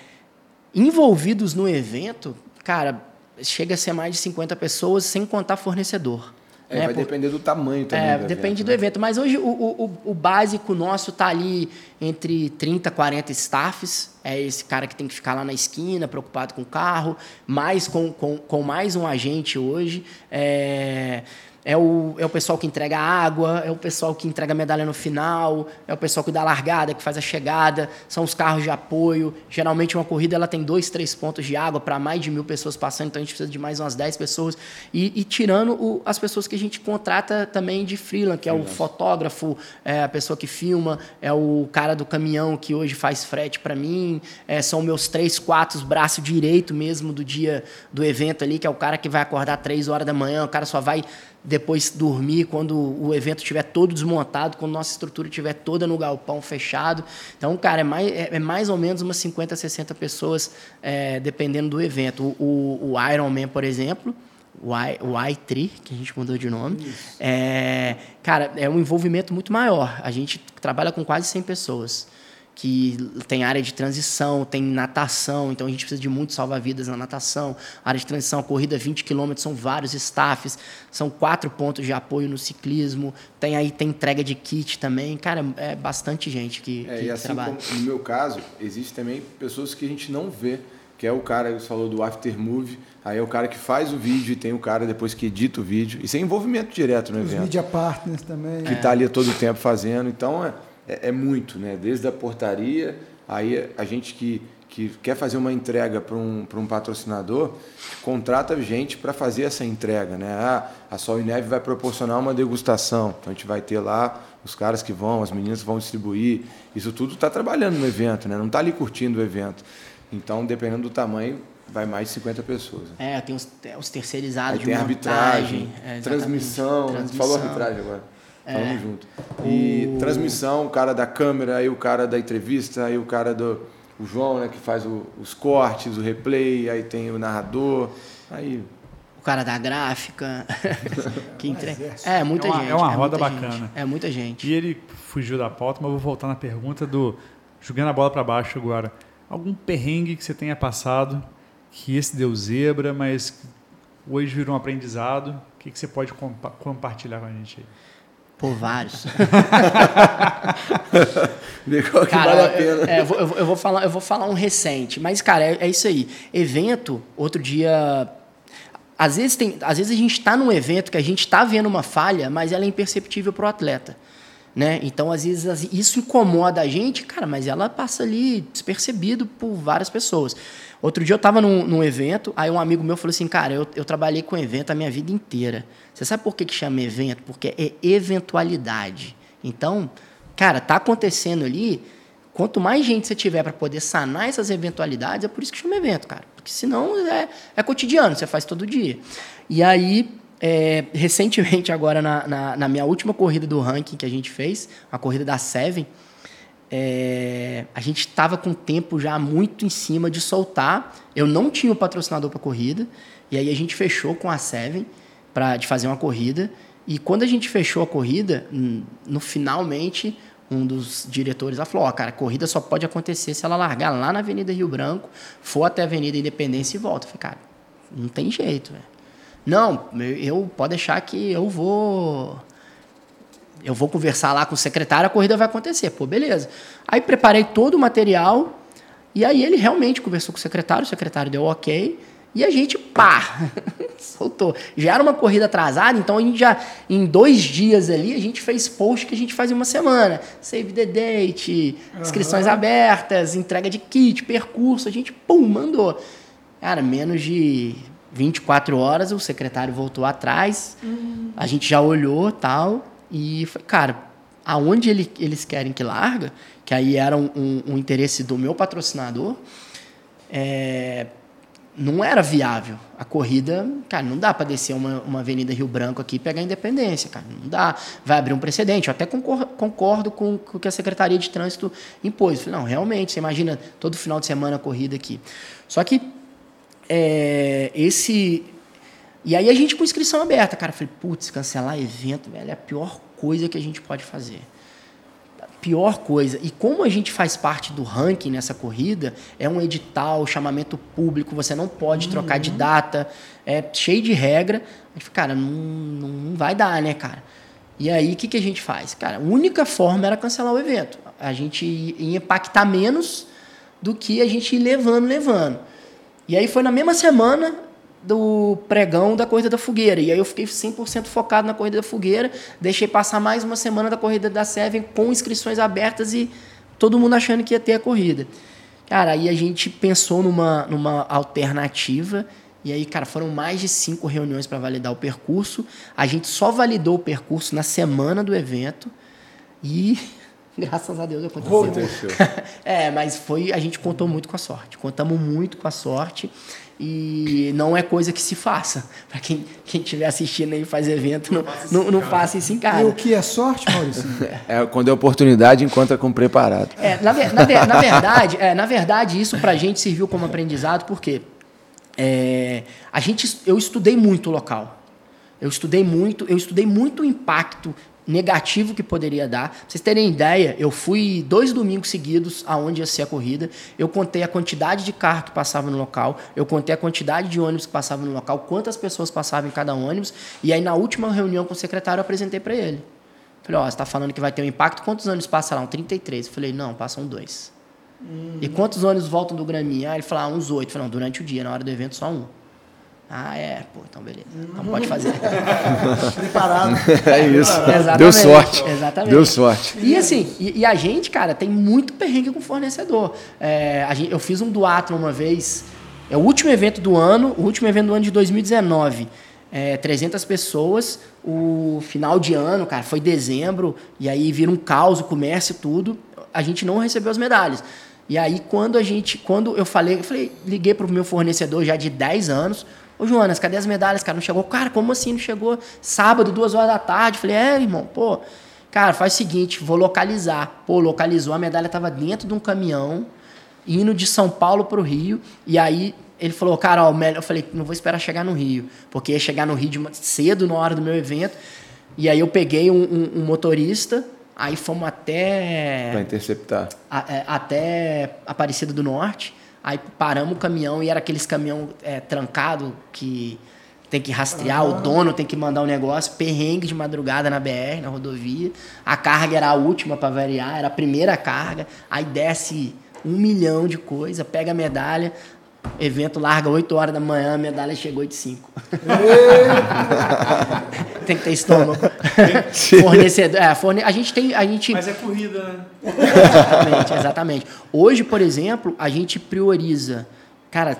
Envolvidos no evento, cara, chega a ser mais de 50 pessoas, sem contar fornecedor. É, né? vai Por... depender do tamanho também. É, do depende evento, do né? evento. Mas hoje o, o, o básico nosso está ali entre 30 40 staffs. É esse cara que tem que ficar lá na esquina, preocupado com o carro, mais com, com, com mais um agente hoje. É é o, é o pessoal que entrega água, é o pessoal que entrega a medalha no final, é o pessoal que dá a largada, que faz a chegada, são os carros de apoio. Geralmente uma corrida ela tem dois, três pontos de água para mais de mil pessoas passando, então a gente precisa de mais umas dez pessoas. E, e tirando o, as pessoas que a gente contrata também de freelance, que é o fotógrafo, é a pessoa que filma, é o cara do caminhão que hoje faz frete para mim, é, são meus três, quatro braços direito mesmo do dia do evento ali, que é o cara que vai acordar três horas da manhã, o cara só vai depois dormir quando o evento estiver todo desmontado, quando nossa estrutura estiver toda no galpão fechado. Então, cara, é mais, é, mais ou menos umas 50, 60 pessoas, é, dependendo do evento. O, o, o Ironman, por exemplo, o i3, que a gente mudou de nome, é, cara, é um envolvimento muito maior. A gente trabalha com quase 100 pessoas que tem área de transição, tem natação, então a gente precisa de muitos salva-vidas na natação. Área de transição, corrida 20 km, são vários staffs, são quatro pontos de apoio no ciclismo, tem aí tem entrega de kit também. Cara, é bastante gente que, é, que e assim trabalha. Como, no meu caso, existe também pessoas que a gente não vê, que é o cara que você falou do aftermovie, aí é o cara que faz o vídeo e tem o cara depois que edita o vídeo. Isso é envolvimento direto no Os evento. media partners também. Que está ali todo o tempo fazendo. Então, é, é, é, muito, né? Desde a portaria, aí a gente que, que quer fazer uma entrega para um, um patrocinador, contrata gente para fazer essa entrega, né? Ah, a Sol e Neve vai proporcionar uma degustação, então a gente vai ter lá os caras que vão, as meninas que vão distribuir, isso tudo está trabalhando no evento, né? Não está ali curtindo o evento. Então, dependendo do tamanho, vai mais de 50 pessoas. É, tem os, os terceirizados Aí de tem montagem, arbitragem, é, transmissão, transmissão. falou arbitragem agora. Falamos É. junto. E O- transmissão, o cara da câmera, aí o cara da entrevista, aí o cara do o João, né, que faz o- os cortes, o replay, aí tem o narrador, aí o cara da gráfica, que entrega. exército. É, muita É uma- gente. é uma roda muita bacana. gente, É muita gente. E ele fugiu da pauta, mas eu vou voltar na pergunta do jogando a bola para baixo agora. Algum perrengue que você tenha passado que esse deu zebra, mas hoje virou um aprendizado? O que, que você pode compa- compartilhar com a gente aí? Por vários. vê qual que Cara, vale a pena. é, eu, vou, eu vou- eu vou falar, eu vou falar um recente, mas cara, é, é isso aí. Evento, outro dia, às vezes tem, às vezes a gente está num evento que a gente está vendo uma falha, mas ela é imperceptível para o atleta. Né? Então, às vezes, isso incomoda a gente, cara, mas ela passa ali despercebido por várias pessoas. Outro dia eu estava num, num evento, aí um amigo meu falou assim, cara, eu, eu trabalhei com evento a minha vida inteira. Você sabe por que, que chama evento? Porque é eventualidade. Então, cara, tá acontecendo ali, quanto mais gente você tiver para poder sanar essas eventualidades, é por isso que chama evento, cara. Porque senão é, é cotidiano, você faz todo dia. E aí, é, recentemente, agora na, na, na minha última corrida do ranking que a gente fez, a corrida da Seven, é, a gente estava com o tempo já muito em cima de soltar. Eu não tinha o patrocinador para corrida, e aí a gente fechou com a Seven para de fazer uma corrida. E quando a gente fechou a corrida, no finalmente um dos diretores lá falou: Ó, cara, a corrida só pode acontecer se ela largar lá na Avenida Rio Branco, for até a Avenida Independência e volta. Eu falei, cara, não tem jeito, velho. Não, eu, eu pode deixar que eu vou eu vou conversar lá com o secretário, a corrida vai acontecer. Pô, beleza. Aí preparei todo o material e aí ele realmente conversou com o secretário, o secretário deu ok e a gente, pá, soltou. Já era uma corrida atrasada, então a gente já, em dois dias ali, a gente fez post que a gente faz em uma semana. Save the date, inscrições abertas, entrega de kit, percurso, a gente, pum, mandou. Cara, menos de 24 horas, o secretário voltou atrás, a gente já olhou tal, e cara, aonde ele, eles querem que larga, que aí era um, um- um interesse do meu patrocinador, é, não era viável. A corrida, cara, não dá para descer uma, uma Avenida Rio Branco aqui e pegar a Independência, cara. Não dá. Vai abrir um precedente. Eu até concordo, concordo com, com o que a Secretaria de Trânsito impôs. falei, não, realmente, você imagina todo final de semana a corrida aqui. Só que é, esse. E aí a gente com inscrição aberta, cara. Falei, putz, cancelar evento, velho, é a pior coisa que a gente pode fazer pior coisa. E como a gente faz parte do ranking nessa corrida, é um edital, chamamento público, você não pode uhum. trocar de data, é cheio de regra. A gente cara, não, não vai dar, né, cara? E aí, o que, que a gente faz? Cara, a única forma era cancelar o evento. A gente ia impactar menos do que a gente ir levando, levando. E aí foi na mesma semana, do pregão da Corrida da Fogueira. E aí eu fiquei 100% focado na Corrida da Fogueira, deixei passar mais uma semana da Corrida da Seven com inscrições abertas e todo mundo achando que ia ter a corrida. Cara, aí a gente pensou numa, numa alternativa e aí, cara, foram mais de cinco reuniões para validar o percurso. A gente só validou o percurso na semana do evento e graças a Deus aconteceu. aconteceu. é, mas foi a gente contou muito com a sorte. Contamos muito com a sorte e não é coisa que se faça. Para quem estiver assistindo aí faz evento, não, não, não, faça isso em casa. E o que é sorte, Maurício? é quando é oportunidade, encontra com preparado. É, na, na, na verdade, é, na verdade, isso para a gente serviu como aprendizado, porque é, a gente, eu estudei muito o local. Eu estudei muito, eu estudei muito o impacto negativo que poderia dar. Pra vocês terem ideia, eu fui dois domingos seguidos aonde ia ser a corrida. Eu contei a quantidade de carro que passava no local, eu contei a quantidade de ônibus que passavam no local, quantas pessoas passavam em cada ônibus. E aí, na última reunião com o secretário, eu apresentei para ele. Falei, ó, oh, você está falando que vai ter um impacto, quantos ônibus passam lá? Um 33. Eu falei, não, passam dois. Uhum. E quantos ônibus voltam do Graminha? Aí ele falou, ah, uns oito. Eu falei, não, durante o dia, na hora do evento, só um. Ah, é, pô, então beleza. Então pode fazer. Preparado. É isso. Exatamente, Deu sorte. Exatamente. Deu sorte. E assim, e, e, a gente, cara, tem muito perrengue com fornecedor. É, gente, eu fiz um duatlon uma vez, é o último evento do ano, o último evento do ano de 2019. É, 300 pessoas, o final de ano, cara, foi dezembro, e aí vira um caos, o comércio e tudo. A gente não recebeu as medalhas. E aí, quando a gente, quando eu falei, eu falei, liguei para o meu fornecedor já de 10 anos, Ô, Jonas, cadê as medalhas, cara? Não chegou? Cara, como assim não chegou? Sábado, duas horas da tarde. Falei, é, irmão, pô. Cara, faz o seguinte, vou localizar. Pô, localizou, a medalha estava dentro de um caminhão, indo de São Paulo para o Rio. E aí ele falou, cara, ó, eu falei, não vou esperar chegar no Rio, porque ia chegar no Rio de, cedo na hora do meu evento. E aí eu peguei um, um, um motorista, aí fomos até. Para interceptar. A, é, até Aparecida do Norte. Aí paramos o caminhão e era aqueles caminhão é, trancado que tem que rastrear, o dono tem que mandar um negócio, perrengue de madrugada na BR, na rodovia. A carga era a última para variar, era a primeira carga. Aí desce um milhão de coisa, pega a medalha, evento larga 8 horas da manhã, a medalha chegou 8 e 5. tem que ter estômago. Fornecedor. É, forne... A gente tem. A gente... Mas é corrida, né? exatamente, exatamente. Hoje, por exemplo, a gente prioriza. Cara,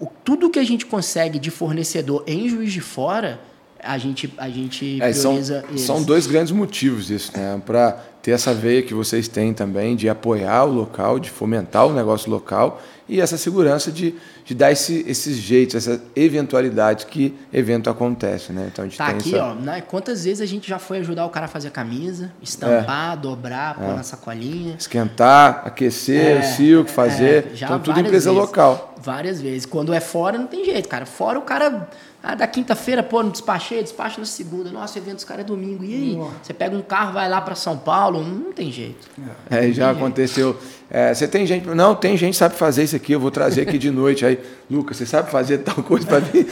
o, tudo que a gente consegue de fornecedor em Juiz de Fora, a gente, a gente é, prioriza. São, são dois grandes motivos isso, né? Para ter essa veia que vocês têm também de apoiar o local, de fomentar o negócio local e essa segurança de, de dar esse, esses jeitos, essa eventualidade que evento acontece, né? Então a gente tá tem aqui, essa... ó, né? quantas vezes a gente já foi ajudar o cara a fazer a camisa, estampar, é. dobrar, pôr é. na sacolinha, esquentar, aquecer, é, o silk, fazer, é, então tudo empresa vezes, local. Várias vezes. Quando é fora não tem jeito, cara. Fora o cara ah, da quinta-feira, pô, não despachei, despacho na segunda. Nossa, o evento dos caras é domingo. E aí? Nossa. Você pega um carro, vai lá para São Paulo, não tem jeito. É, não já aconteceu. É, você tem gente. Não, tem gente que sabe fazer isso aqui, eu vou trazer aqui de noite. Aí, Lucas, você sabe fazer tal coisa para mim?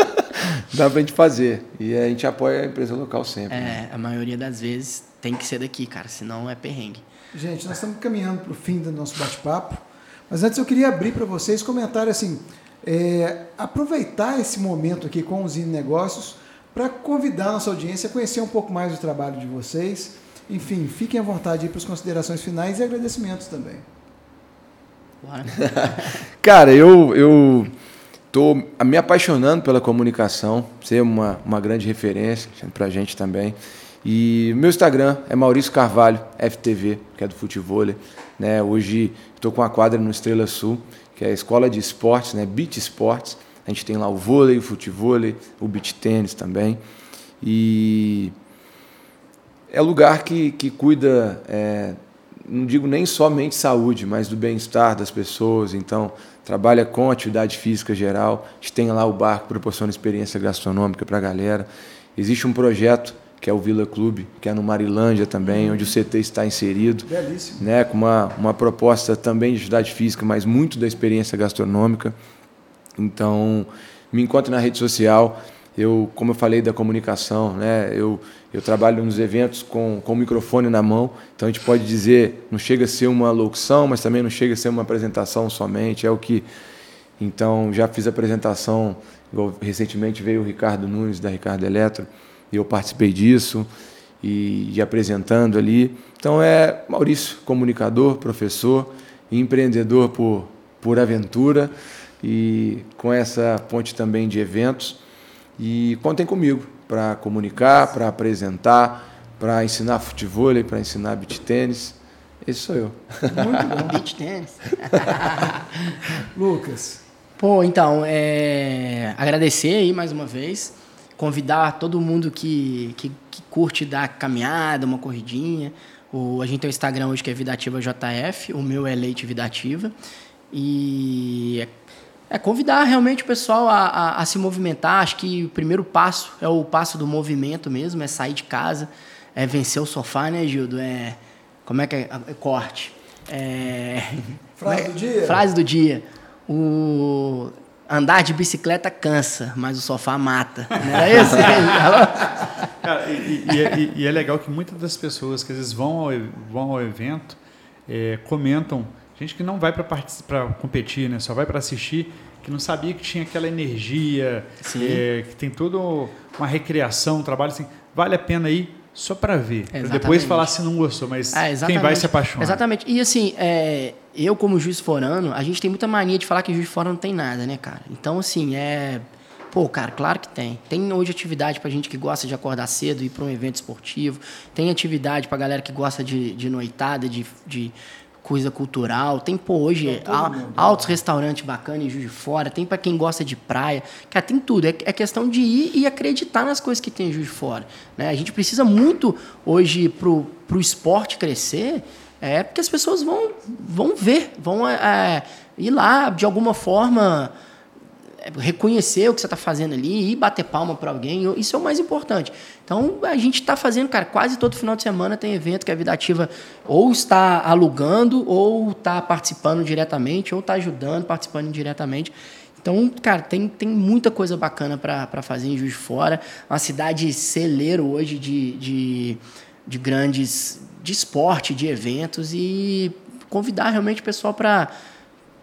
Dá pra gente fazer. E a gente apoia a empresa local sempre. É, né? a maioria das vezes tem que ser daqui, cara, senão é perrengue. Gente, nós estamos caminhando para o fim do nosso bate-papo. Mas antes eu queria abrir para vocês comentário assim. É, aproveitar esse momento aqui com os Negócios para convidar a nossa audiência a conhecer um pouco mais do trabalho de vocês. Enfim, fiquem à vontade para as considerações finais e agradecimentos também. Cara, eu, eu tô me apaixonando pela comunicação, ser uma, uma grande referência para a gente também. E meu Instagram é Maurício Carvalho, FTV, que é do futebol. Né? Hoje estou com a quadra no Estrela Sul, que é a escola de esportes, né? Beach Sports. A gente tem lá o vôlei, o futebol, o beach tênis também. E é lugar que, que cuida, é, não digo nem somente saúde, mas do bem-estar das pessoas. Então, trabalha com atividade física geral. A gente tem lá o bar que proporciona experiência gastronômica para a galera. Existe um projeto que é o Vila Clube, que é no Marilândia também, onde o CT está inserido. Belíssimo. Né, com uma, uma proposta também de atividade física, mas muito da experiência gastronômica. Então, me encontre na rede social. Eu, como eu falei da comunicação, né, eu, eu trabalho nos eventos com, com o microfone na mão, então a gente pode dizer, não chega a ser uma locução, mas também não chega a ser uma apresentação somente, é o que... Então, já fiz apresentação, recentemente veio o Ricardo Nunes, da Ricardo Eletro, eu participei disso e, e apresentando ali. Então é Maurício, comunicador, professor, empreendedor por, por aventura e com essa ponte também de eventos. E contem comigo para comunicar, para apresentar, para ensinar futebol, para ensinar beach tênis. Esse sou eu. Muito bom, beach tênis. Lucas. Pô, então, é... agradecer aí mais uma vez convidar todo mundo que, que, que, curte dar caminhada, uma corridinha. O, a gente tem o Instagram hoje que é Vidativa JF, o meu é Leite Vidativa. E é, é convidar realmente o pessoal a, a, a, se movimentar. Acho que o primeiro passo é o passo do movimento mesmo, é sair de casa, é vencer o sofá, né, Gildo? É, como é que é? é corte. É, frase do dia? Frase do dia. O, andar de bicicleta cansa, mas o sofá mata. Não era esse? Cara, e, e, e, e, é legal que muitas das pessoas que às vezes vão ao, vão ao evento é, comentam, gente que não vai para competir, né, só vai para assistir, que não sabia que tinha aquela energia, é, que tem toda uma recreação, um trabalho assim, vale a pena ir só para ver, pra depois falar se não gostou, mas é, quem vai se apaixonar. Exatamente. E assim, é, eu como juiz forano, a gente tem muita mania de falar que juiz fora não tem nada, né, cara? Então, assim, é... Pô, cara, claro que tem. Tem hoje atividade pra gente que gosta de acordar cedo e ir para um evento esportivo. Tem atividade pra galera que gosta de, de noitada, de, de coisa cultural. Tem, pô, hoje altos restaurantes bacanas em Juiz de Fora. Tem para quem gosta de praia. Cara, tem tudo. É, é, questão de ir e acreditar nas coisas que tem em Juiz de Fora. Né? A gente precisa muito hoje pro, pro esporte crescer. É porque as pessoas vão, vão ver, vão é, é ir lá de alguma forma reconhecer o que você está fazendo ali e bater palma para alguém, isso é o mais importante. Então, a gente está fazendo, cara, quase todo final de semana tem evento que a Vida Ativa ou está alugando, ou está participando diretamente, ou está ajudando, participando indiretamente. Então, cara, tem, tem muita coisa bacana para fazer em Juiz de Fora. Uma cidade celeiro hoje de, de, de grandes... de esporte, de eventos e convidar realmente o pessoal para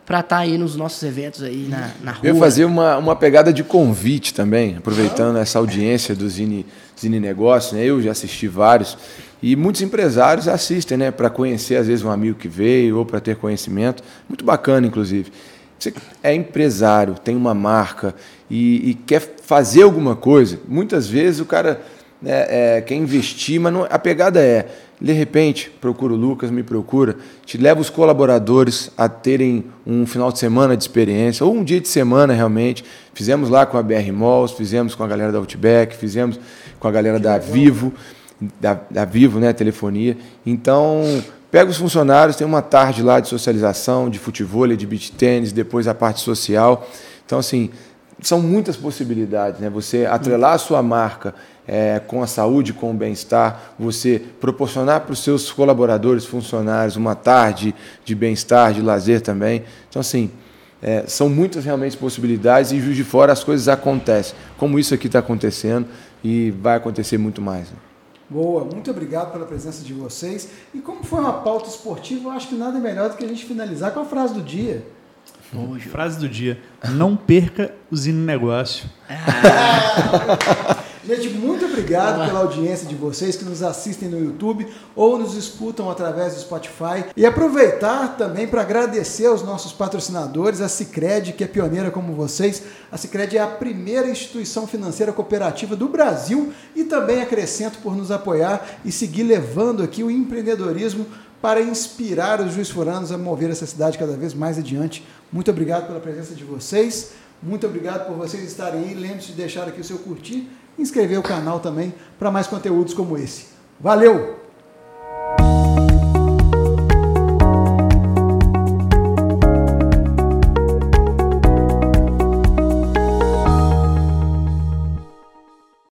para estar tá aí nos nossos eventos aí na, na rua. Eu fazer uma, uma pegada de convite também, aproveitando essa audiência do Zine, Zine Negócio, né? Eu já assisti vários e muitos empresários assistem, né? Para conhecer às vezes um amigo que veio ou para ter conhecimento. Muito bacana, inclusive. Você é empresário, tem uma marca e, e quer fazer alguma coisa. Muitas vezes o cara né, é, quer investir, mas não, a pegada é de repente, procura o Lucas, me procura, te leva os colaboradores a terem um final de semana de experiência, ou um dia de semana realmente. Fizemos lá com a BR Malls, fizemos com a galera da Outback, fizemos com a galera da Vivo, da, da Vivo, né, telefonia. Então, pega os funcionários, tem uma tarde lá de socialização, de futebol, de beach tênis, depois a parte social. Então, assim, são muitas possibilidades, né? Você atrelar a sua marca é, com a saúde, com o bem-estar, você proporcionar para os seus colaboradores, funcionários, uma tarde de bem-estar, de lazer também. Então, assim, é, são muitas realmente possibilidades e Juiz de Fora as coisas acontecem, como isso aqui está acontecendo e vai acontecer muito mais. Né? Boa, muito obrigado pela presença de vocês. E como foi uma pauta esportiva, eu acho que nada melhor do que a gente finalizar com a frase do dia. Hoje. Frase do dia: Não perca o Zine Negócio. Ah. Gente, muito obrigado pela audiência de vocês que nos assistem no YouTube ou nos escutam através do Spotify. E aproveitar também para agradecer aos nossos patrocinadores, a Cicred, que é pioneira como vocês. A Cicred é a primeira instituição financeira cooperativa do Brasil e também acrescento por nos apoiar e seguir levando aqui o empreendedorismo para inspirar os juiz foranos a mover essa cidade cada vez mais adiante. Muito obrigado pela presença de vocês. Muito obrigado por vocês estarem aí. Lembre-se de deixar aqui o seu curtir inscrever o canal também para mais conteúdos como esse. Valeu!